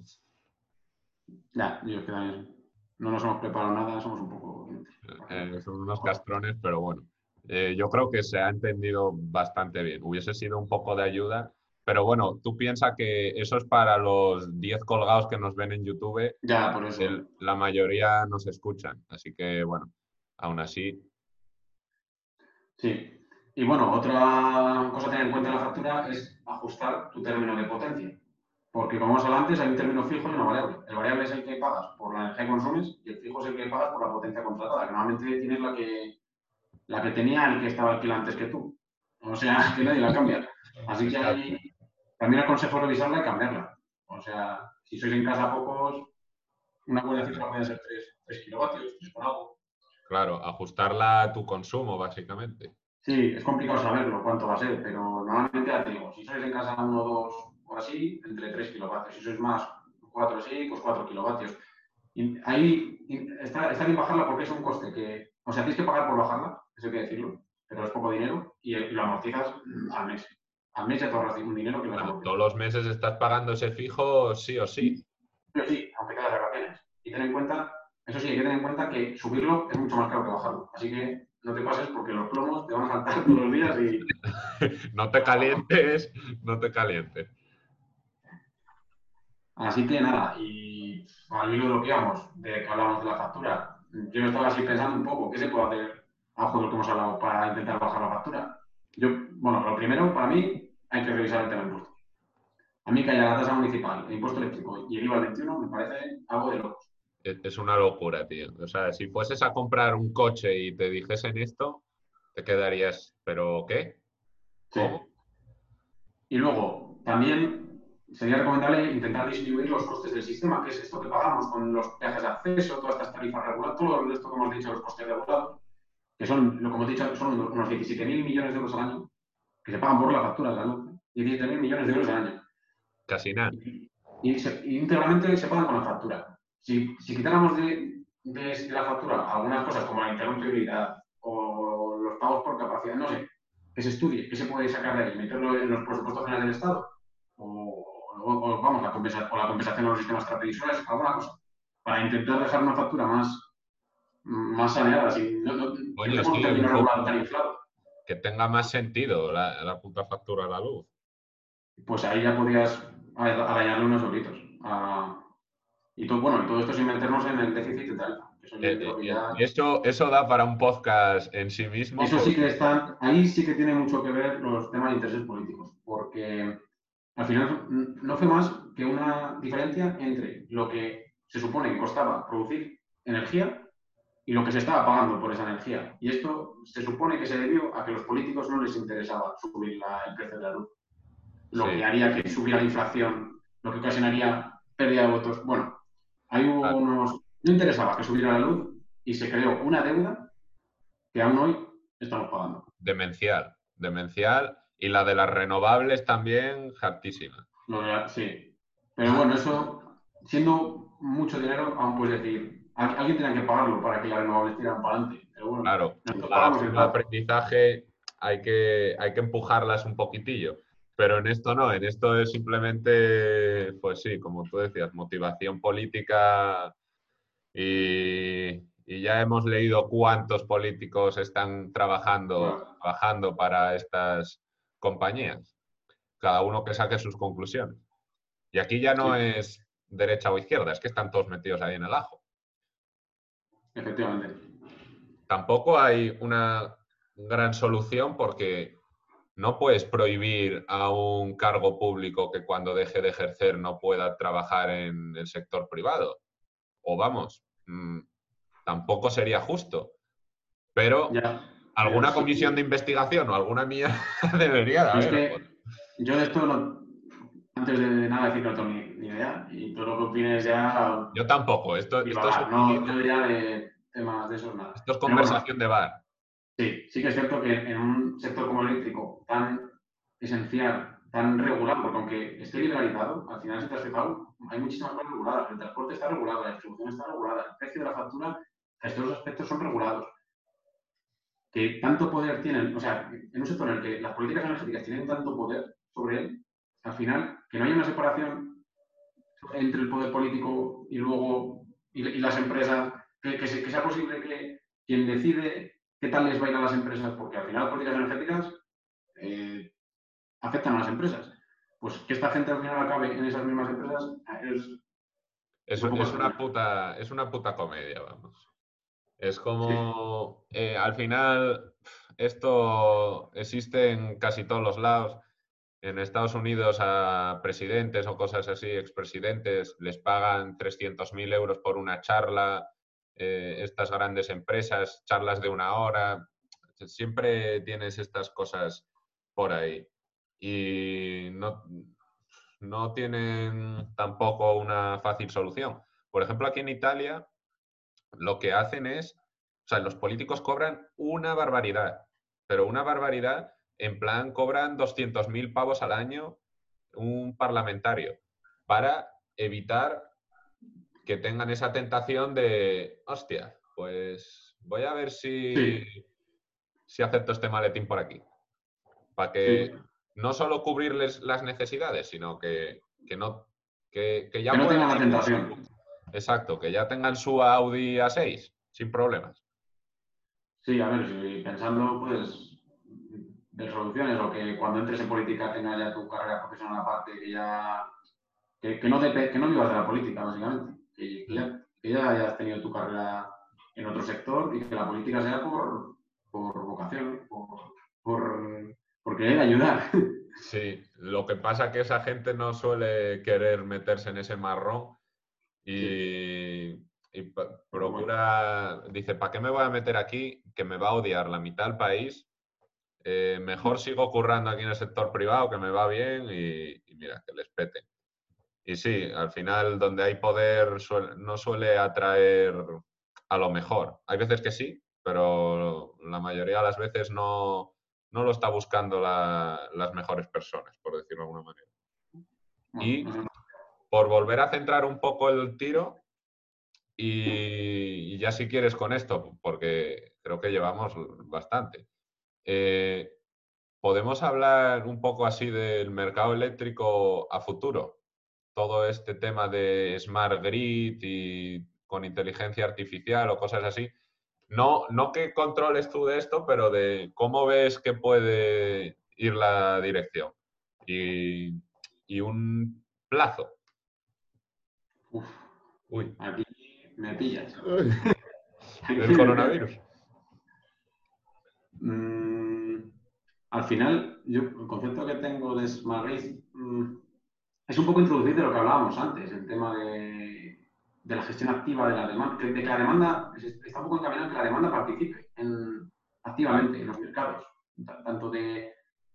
Ya, yo es que no nos hemos preparado nada, somos un poco... Eh, son unos castrones, pero bueno. Eh, yo creo que se ha entendido bastante bien. Hubiese sido un poco de ayuda pero bueno, tú piensas que eso es para los 10 colgados que nos ven en YouTube. Ya, por eso. la mayoría nos escuchan. Así que bueno, aún así. Sí. Y bueno, otra cosa a tener en cuenta en la factura es ajustar tu término de potencia. Porque como hemos hablado antes, hay un término fijo y una variable. El variable es el que pagas por la energía que consumes y el fijo es el que pagas por la potencia contratada, que normalmente tienes la que, la que tenía el que estaba alquilando antes que tú. O sea, que nadie la cambia. Así que hay, también aconsejo revisarla y cambiarla. O sea, si sois en casa pocos, una buena cifra puede ser 3, kilovatios, 3 por algo. Claro, ajustarla a tu consumo, básicamente. Sí, es complicado saberlo cuánto va a ser, pero normalmente ya te digo, si sois en casa 1, 2 o así, entre 3 kilovatios. Si sois más, 4 así, pues 4 kilovatios. Y ahí está, está, bien bajarla porque es un coste que, o sea, tienes que pagar por bajarla, eso hay que decirlo, pero es poco dinero y lo amortizas al mes al mes ya te ahorras un dinero que no Todos los meses estás pagando ese fijo sí o sí. Pero sí, aunque te vacaciones. Y ten en cuenta, eso sí, hay que tener en cuenta que subirlo es mucho más caro que bajarlo. Así que no te pases porque los plomos te van a saltar todos los días y... no te calientes, no te calientes. Así que nada, y al hilo de lo que íbamos, de que hablamos de la factura, yo estaba así pensando un poco, ¿qué se puede hacer a juego que hemos hablado para intentar bajar la factura? Yo, bueno, lo primero, para mí, hay que revisar el tema de impuestos. A mí que haya la tasa municipal, el impuesto eléctrico y el IVA 21 me parece algo de locos. Es una locura, tío. O sea, si fueses a comprar un coche y te dijesen esto, te quedarías, ¿pero qué? ¿Cómo? Y luego, también sería recomendable intentar disminuir los costes del sistema, que es esto que pagamos con los peajes de acceso, todas estas tarifas reguladas, todo esto que hemos dicho, los costes regulados, que son, lo que hemos dicho, son unos 17.000 millones de euros al año, que se pagan por la factura de la luz. 17.000 millones de euros al año. Casi nada. Y, íntegramente se pagan con la factura. Si, si quitáramos de, de, la factura algunas cosas como la interrumpibilidad o los pagos por capacidad, no sé, que se estudie, que se puede sacar de ahí, meterlo en los presupuestos finales del Estado, o, vamos, la, compensa, o la compensación a los sistemas tradicionales, alguna cosa, para intentar dejar una factura más, más saneada, sin, no, no, Oye, no sí, tan inflado. Que tenga más sentido la, la puta factura de la luz. Pues ahí ya podrías arañarle unos solitos. y todo, bueno, y todo esto sin meternos en el déficit y tal. Eso, eh, eso, da para un podcast en sí mismo. Eso sí que están, ahí sí que tiene mucho que ver los temas de intereses políticos, porque al final no fue más que una diferencia entre lo que se supone que costaba producir energía y lo que se estaba pagando por esa energía. Y esto se supone que se debió a que a los políticos no les interesaba subir el precio de la luz, lo que haría que subiera la inflación, lo que ocasionaría pérdida de votos. Bueno, hay unos no interesaba que subiera la luz y se creó una deuda que aún hoy estamos pagando. Demencial, demencial. Y la de las renovables también, hartísima. sí. Pero bueno, eso, siendo mucho dinero, aún puedes decir, alguien tiene que pagarlo para que las renovables tiran para adelante. claro, para el aprendizaje hay que, hay que empujarlas un poquitillo. Pero en esto no, en esto es simplemente, pues sí, como tú decías, motivación política y, ya hemos leído cuántos políticos están trabajando, trabajando para estas compañías. Cada uno que saque sus conclusiones. Y aquí ya no es derecha o izquierda, es que están todos metidos ahí en el ajo. Efectivamente. Tampoco hay una gran solución porque no puedes prohibir a un cargo público que cuando deje de ejercer no pueda trabajar en el sector privado o vamos, mm, tampoco sería justo. Pero alguna comisión de investigación o alguna mía debería de haber. yo de esto, no, antes de nada decir, no tengo ni, idea. Y todo lo que opines ya... Yo tampoco. Esto, esto es, no, ya de temas de esos nada. Esto es conversación de bar. Sí, sí que es cierto que en un sector como el eléctrico tan esencial tan regulado, porque aunque esté liberalizado, al final si te hay muchísimas cosas reguladas. El transporte está regulado, la distribución está regulada, el precio de la factura, estos aspectos son regulados. Que tanto poder tienen, o sea, en un sector en el que las políticas energéticas tienen tanto poder sobre él, al final, que no haya una separación entre el poder político y luego y, las empresas, que, sea posible que quien decide qué tal les va a ir a las empresas, porque al final las políticas energéticas eh, afectan a las empresas. Pues que esta gente al final acabe en esas mismas empresas es... Es, una, puta, es una puta comedia, vamos. Es como, eh, al final, esto existe en casi todos los lados. En Estados Unidos a presidentes o cosas así, expresidentes, les pagan 300.000 euros por una charla. Eh, estas grandes empresas, charlas de una hora. Siempre tienes estas cosas por ahí y no, no tienen tampoco una fácil solución. Por ejemplo, aquí en Italia lo que hacen es, o sea, los políticos cobran una barbaridad, pero una barbaridad, en plan, cobran 200.000 pavos al año un parlamentario para evitar que tengan esa tentación de, hostia, pues voy a ver si, si acepto este maletín por aquí. Para que, no solo cubrirles las necesidades, sino que, no que, ya no tengan la tentación. Exacto, que ya tengan su Audi A6 sin problemas. Sí, a ver, si pensando pues de soluciones o que cuando entres en política tengas ya tu carrera profesional aparte, que ya que, no, que no vivas de la política, básicamente. Que, ya, hayas tenido tu carrera en otro sector y que la política sea por, por vocación, por, por, por querer ayudar. Sí, lo que pasa es que esa gente no suele querer meterse en ese marrón y, procura, dice, ¿para qué me voy a meter aquí? Que me va a odiar la mitad del país. Eh, mejor sigo currando aquí en el sector privado, que me va bien y, mira, que les peten. Y sí, al final donde hay poder no suele atraer a lo mejor. Hay veces que sí, pero la mayoría de las veces no, no lo está buscando las mejores personas, por decirlo de alguna manera. Y por volver a centrar un poco el tiro, y, ya si quieres con esto, porque creo que llevamos bastante, eh, ¿podemos hablar un poco así del mercado eléctrico a futuro? Todo este tema de smart grid y con inteligencia artificial o cosas así. No, no que controles tú de esto, pero de cómo ves que puede ir la dirección. Y, un plazo. Uy. Aquí me pillas. ¿El coronavirus? Mm, al final, yo el concepto que tengo de Smart Grid mm, es un poco introducir de lo que hablábamos antes, el tema de de la gestión activa de la demanda, de que la demanda está un poco encaminado que la demanda participe activamente en los mercados, tanto de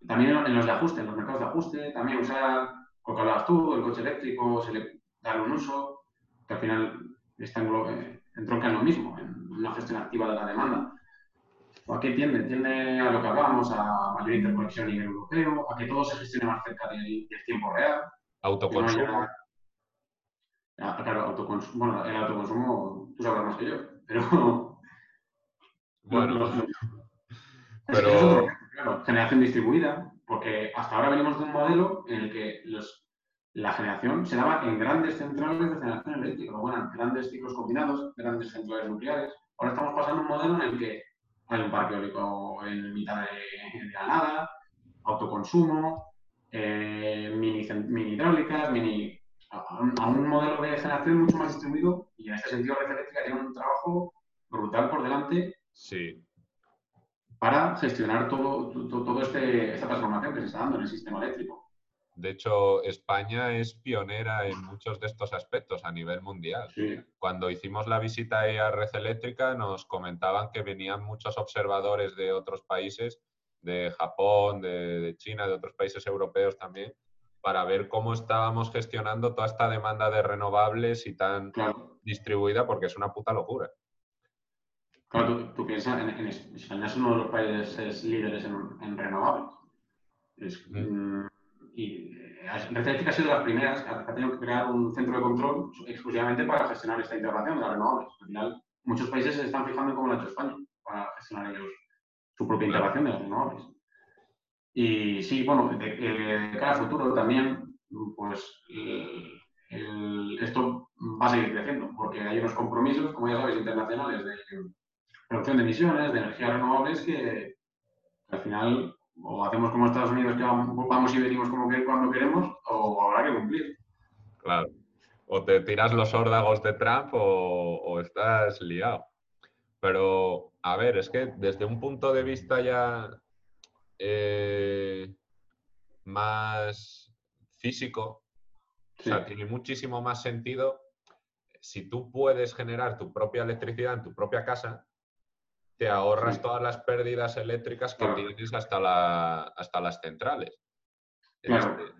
también en los de ajuste, en los mercados de ajuste, también usar lo que hablabas tú, el coche eléctrico, se le da un uso, que al final está eh, entronca en lo mismo, en una gestión activa de la demanda. ¿A qué tiende? Tiende a lo que hablábamos, a mayor interconexión a nivel europeo, a que todo se gestione más cerca del, tiempo real. Autoconsumo. Ah, claro, autoconsumo, bueno, el autoconsumo tú sabrás más que yo, pero... Bueno, pero... claro, generación distribuida, porque hasta ahora venimos de un modelo en el que los, la generación se daba en grandes centrales de generación eléctrica, bueno, grandes ciclos combinados, grandes centrales nucleares. Ahora estamos pasando a un modelo en el que hay un parque eólico en mitad de, de la nada, autoconsumo, eh, mini, mini hidráulicas, mini a un, modelo de generación mucho más distribuido y en este sentido Red Eléctrica tiene un trabajo brutal por delante sí. para gestionar todo, todo, este, esta transformación que se está dando en el sistema eléctrico. De hecho, España es pionera en muchos de estos aspectos a nivel mundial. Cuando hicimos la visita a Red Eléctrica nos comentaban que venían muchos observadores de otros países, de Japón, de, de China, de otros países europeos también, para ver cómo estábamos gestionando toda esta demanda de renovables y tan distribuida, porque es una puta locura. Claro, tú, piensas, en, España es uno de los países líderes en, renovables. Mm, y Red ha sido de las primeras ha tenido que crear un centro de control exclusivamente para gestionar esta integración de las renovables. Al final, muchos países se están fijando en cómo lo ha hecho España para gestionar ellos su propia integración de las renovables. Y sí, bueno, de, cara al futuro también, pues esto va a seguir creciendo, porque hay unos compromisos, como ya sabéis, internacionales de producción de emisiones, de energías renovables, que, al final o hacemos como Estados Unidos, que vamos y venimos como que cuando queremos, o habrá que cumplir. Claro. O te tiras los órdagos de Trump o, o estás liado. Pero, a ver, es que desde un punto de vista ya eh, más físico, o sea, tiene muchísimo más sentido si tú puedes generar tu propia electricidad en tu propia casa, te ahorras todas las pérdidas eléctricas que tienes hasta, la, hasta las centrales. Este,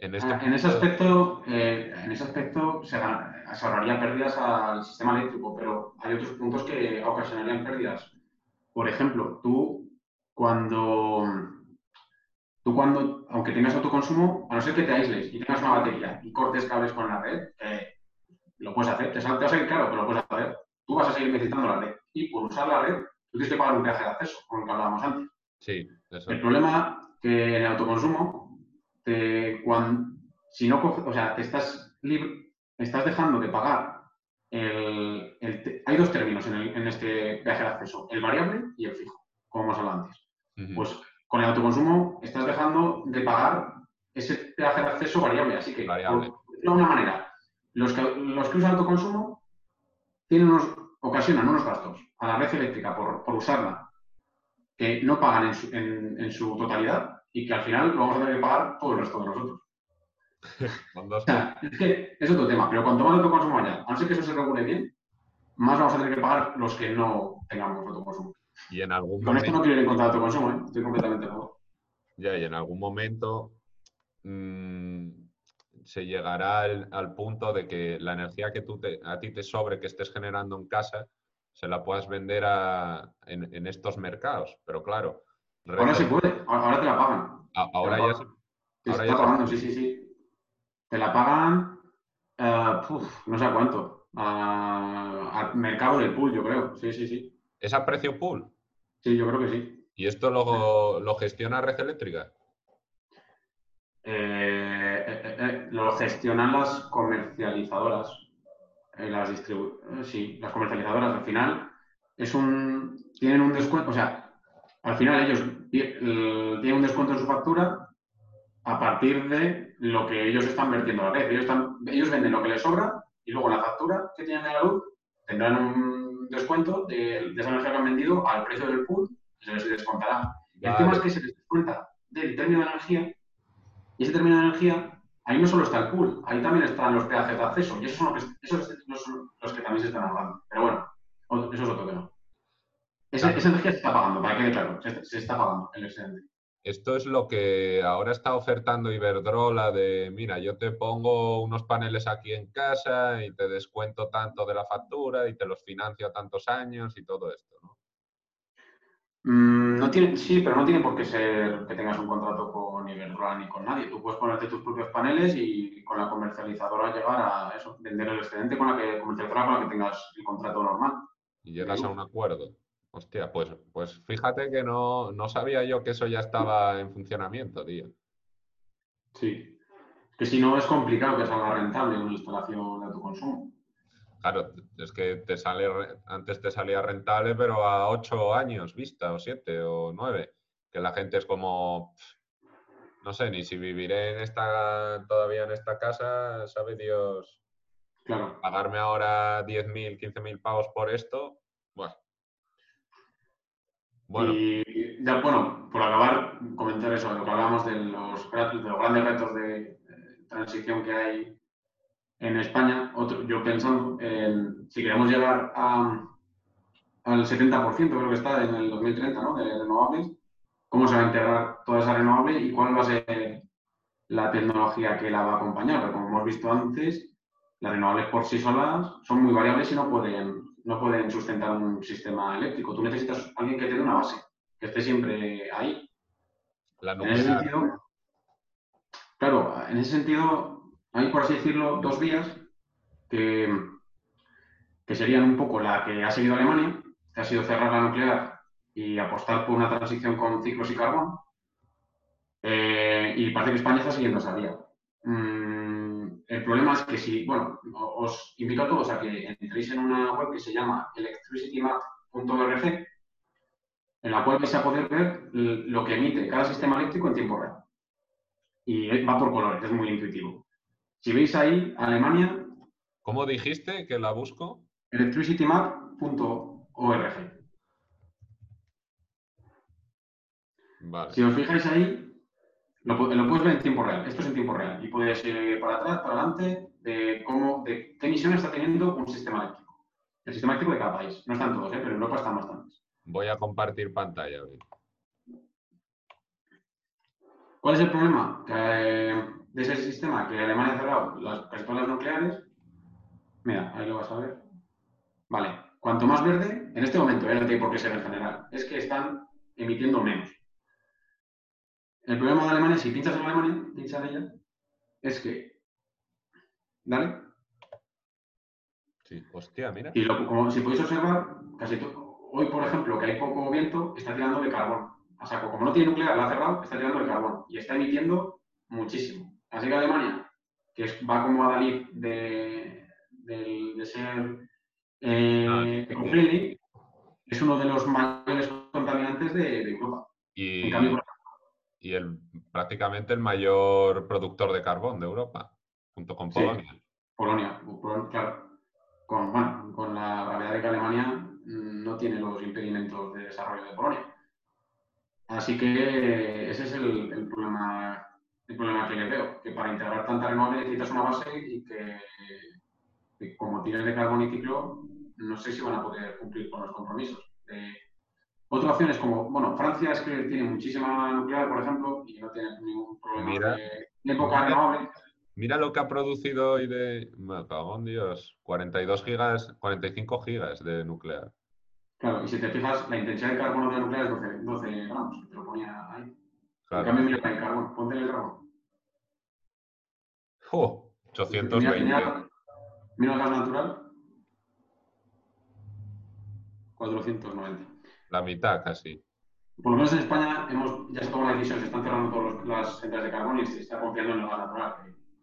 en, este ah, en, ese aspecto, eh, en ese aspecto se, ahorrarían pérdidas al sistema eléctrico, pero hay otros puntos que ocasionarían pérdidas. Por ejemplo, tú cuando tú cuando, aunque tengas autoconsumo, a no ser que te aísles y tengas una batería y cortes cables con la red, eh, lo puedes hacer. Te, vas a ir claro, pero lo puedes hacer. Tú vas a seguir necesitando la red. Y por usar la red, tú tienes que pagar un viaje de acceso, como lo que hablábamos antes. Sí, eso. El problema que en el autoconsumo, te, cuando, si no o sea, te estás, libre, estás dejando de pagar el, hay dos términos en, en este viaje de acceso, el variable y el fijo, como hemos hablado antes. Pues con el autoconsumo estás dejando de pagar ese peaje de acceso variable. Así que, Variable. por decirlo de alguna manera, los que, los que usan autoconsumo tienen unos, ocasionan unos gastos a la red eléctrica por, por usarla que no pagan en su, en- en su totalidad y que al final lo vamos a tener que pagar todo el resto de nosotros. O sea, es que es otro tema, pero cuanto más autoconsumo haya, a no ser que eso se regule bien, más vamos a tener que pagar los que no tengamos autoconsumo. y en algún Y con esto no quiero ir en contra de autoconsumo, ¿eh? estoy completamente a favor. ya, y en algún momento mm, se llegará al, al punto de que la energía que tú te- a ti te sobre que estés generando en casa se la puedas vender a- en, en estos mercados. Pero claro, Ahora se Red- puede, ahora te la pagan. ahora ya se, Te ahora está ya se- pagando, sí, sí, sí. Te la pagan, eh, no sé a cuánto, a- al mercado del pool, yo creo. Sí, sí, sí. es a precio pool. Sí, yo creo que sí. ¿Y esto lo, lo gestiona Red Eléctrica? Eh, eh, lo gestionan las comercializadoras. las distribu- sí, las comercializadoras. Al final es un, tienen un descuento, o sea, al final ellos el- tienen un descuento en su factura a partir de lo que ellos están vertiendo a la red. Ellos, están- ellos venden lo que les sobra y luego la factura que tienen de la luz tendrán un descuento de, de esa energía que han vendido al precio del pool y se les descontará. El tema es que se les descuenta del término de energía y ese término de energía, ahí no solo está el pool, ahí también están los peajes de acceso y esos son los que, esos son los que también se están ahorrando. Pero bueno, eso es otro tema. Esa, esa energía se está pagando, para que quede claro, se, se está pagando el excedente. Esto es lo que ahora está ofertando Iberdrola de, mira, yo te pongo unos paneles aquí en casa y te descuento tanto de la factura y te los financio a tantos años y todo esto, ¿no? Mm, no tiene, sí, pero no tiene por qué ser que tengas un contrato con Iberdrola ni con nadie. Tú puedes ponerte tus propios paneles y con la comercializadora llegar a eso, vender el excedente con la que, comercializadora con la que tengas el contrato normal. Y llegas a un acuerdo. Hostia, pues, pues fíjate que no, no sabía yo que eso ya estaba en funcionamiento, tío. Sí. Que si no es complicado que salga rentable una instalación de autoconsumo. Claro, es que te sale, antes te salía rentable, pero a ocho años vista, o siete, o nueve, que la gente es como, no sé, ni si viviré en esta, todavía en esta casa, sabe Dios, Claro. pagarme ahora 10.000, 15.000 pavos por esto. Bueno, Y ya, bueno, por acabar, comentar eso, lo que hablamos de los, de los grandes retos de eh, transición que hay en España. Otro, yo pensando en si queremos llegar a, al 70%, creo que está en el 2030, ¿no? De renovables, ¿cómo se va a integrar toda esa renovable y cuál va a ser la tecnología que la va a acompañar? Porque como hemos visto antes, las renovables por sí solas son muy variables y no pueden, no pueden sustentar un sistema eléctrico. Tú necesitas alguien que te dé una base, que esté siempre ahí. la En ese sentido, claro, en ese sentido, hay, por así decirlo, dos vías que, que serían un poco la que ha seguido Alemania, que ha sido cerrar la nuclear y apostar por una transición con ciclos y carbón. Eh, y parece que España está siguiendo esa vía. Mm, el problema es que si, bueno, os invito a todos a que entréis en una web que se llama electricitymap.org, en la cual vais a poder ver lo que emite cada sistema eléctrico en tiempo real. Y va por colores, es muy intuitivo. Si veis ahí, Alemania, ¿cómo dijiste que la busco? electricitymap.org. Vale. Si os fijáis ahí, lo, lo puedes ver en tiempo real. Esto es en tiempo real. Y puedes ir para atrás, para adelante, de cómo, de qué emisiones está teniendo un sistema eléctrico. El sistema eléctrico de cada país. No están todos, ¿eh? pero en Europa están bastantes. Voy a compartir pantalla. ¿Cuál es el problema? Eh, de ese sistema que Alemania ha cerrado las casi todas las nucleares. Mira, ahí lo vas a ver. Vale, cuanto más verde, en este momento, eh, no tiene por qué ser en general, es que están emitiendo menos. El problema de Alemania, si pinchas en Alemania, pincha en ella, es que. ¿Dale? Sí, hostia, mira. Y lo- como si podéis observar, casi hoy, por ejemplo, que hay poco viento, está tirando de carbón. A saco, como no tiene nuclear, la ha cerrado, está tirando de carbón y está emitiendo muchísimo. Así que Alemania, que es- va como a Dalí de, del- de ser eh, Ah, es uno de los mayores contaminantes de, de Europa. Y, En cambio, por y el, prácticamente el mayor productor de carbón de Europa, junto con Polonia. Polonia, claro. Con, bueno, con la gravedad de que Alemania no tiene los impedimentos de desarrollo de Polonia. Así que ese es el, problema, el problema que le veo, que para integrar tanta renovable necesitas una base y que, como tienes de carbón y ciclo, no sé si van a poder cumplir con los compromisos. Otra opción es como, bueno, Francia es que tiene muchísima nuclear, por ejemplo, y no tiene ningún problema de, época renovable. Mira lo que ha producido hoy de, me cago en Dios, 42 gigas, 45 gigas de nuclear. Claro, y si te fijas, la intensidad de carbono de la nuclear es 12, 12 gramos, te lo ponía ahí. Claro. En cambio, mira el carbón, ponte el carbón. ¡Oh! 820. Mira, mira, el gas natural. 490. La mitad casi. Por lo menos en España hemos, ya se tomó la decisión, se están cerrando todas las centrales de carbón y se está confiando en el gas natural.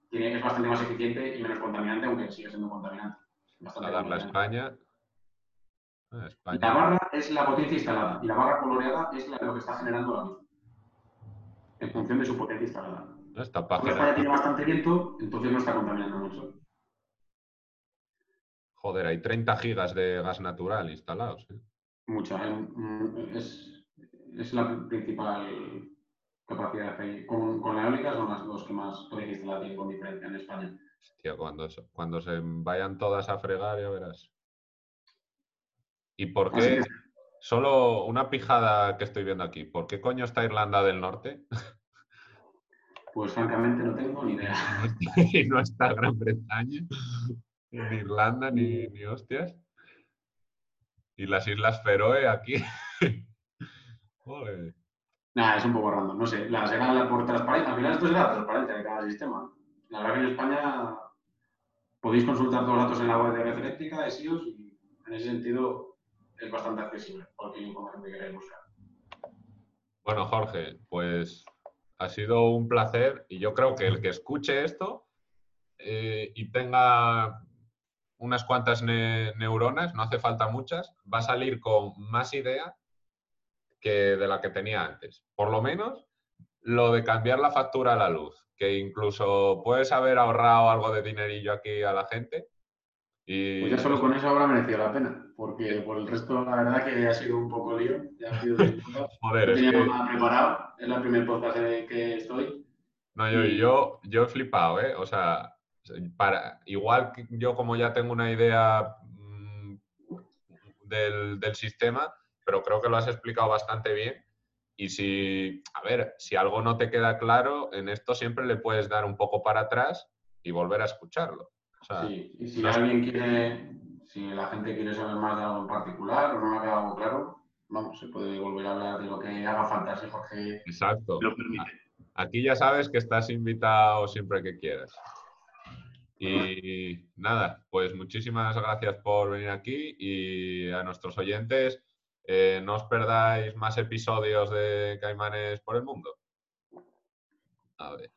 tiene, es bastante más eficiente y menos contaminante, aunque sigue siendo contaminante. a darle a España la barra es la potencia instalada y la barra coloreada es la, lo que está generando la luz. En función de su potencia instalada. Esta página. tiene bastante viento, entonces no está contaminando mucho. Joder, hay 30 gigas de gas natural instalados. ¿eh? Mucha. Es, es, la principal capacidad. Con, con la eólica son las dos que más potencia instalada tienen con diferencia en España. Hostia, cuando, cuando se vayan todas a fregar, ya verás. ¿Y por qué? Solo una pijada que estoy viendo aquí. ¿Por qué coño está Irlanda del Norte? Pues francamente no tengo ni idea. y no está Gran Bretaña, ni Irlanda, ni, ni hostias. Y las Islas Feroe aquí. Joder. Nada, es un poco random, no sé. La será por transparencia. Al final esto será transparente de cada sistema. La verdad que en España podéis consultar todos los datos en la web de red eléctrica, de SIOS, y en ese sentido es bastante accesible, porque información que queréis buscar. Bueno, Jorge, pues ha sido un placer y yo creo que el que escuche esto eh, y tenga unas cuantas neuronas, no hace falta muchas, va a salir con más idea que de la que tenía antes. Por lo menos lo de cambiar la factura a la luz, que incluso puedes haber ahorrado algo de dinerillo aquí a la gente pues ya solo con eso habrá merecido la pena, porque por el resto la verdad que ha sido un poco lío. Ya ha sido Joder, no tenía nada preparado, es la primera podcast en que estoy. No, yo, yo, yo he flipado, ¿eh? O sea, para, igual que yo como ya tengo una idea mm, del, del sistema, pero creo que lo has explicado bastante bien. Y si, a ver, si algo no te queda claro, en esto siempre le puedes dar un poco para atrás y volver a escucharlo sí, y si alguien quiere, si la gente quiere saber más de algo en particular o no me ha quedado algo claro, vamos, se puede volver a hablar de lo que haga falta si Jorge Exacto. lo permite. Aquí ya sabes que estás invitado siempre que quieras. Y nada, pues muchísimas gracias por venir aquí y a nuestros oyentes, eh, no os perdáis más episodios de Caimanes por el Mundo. A ver.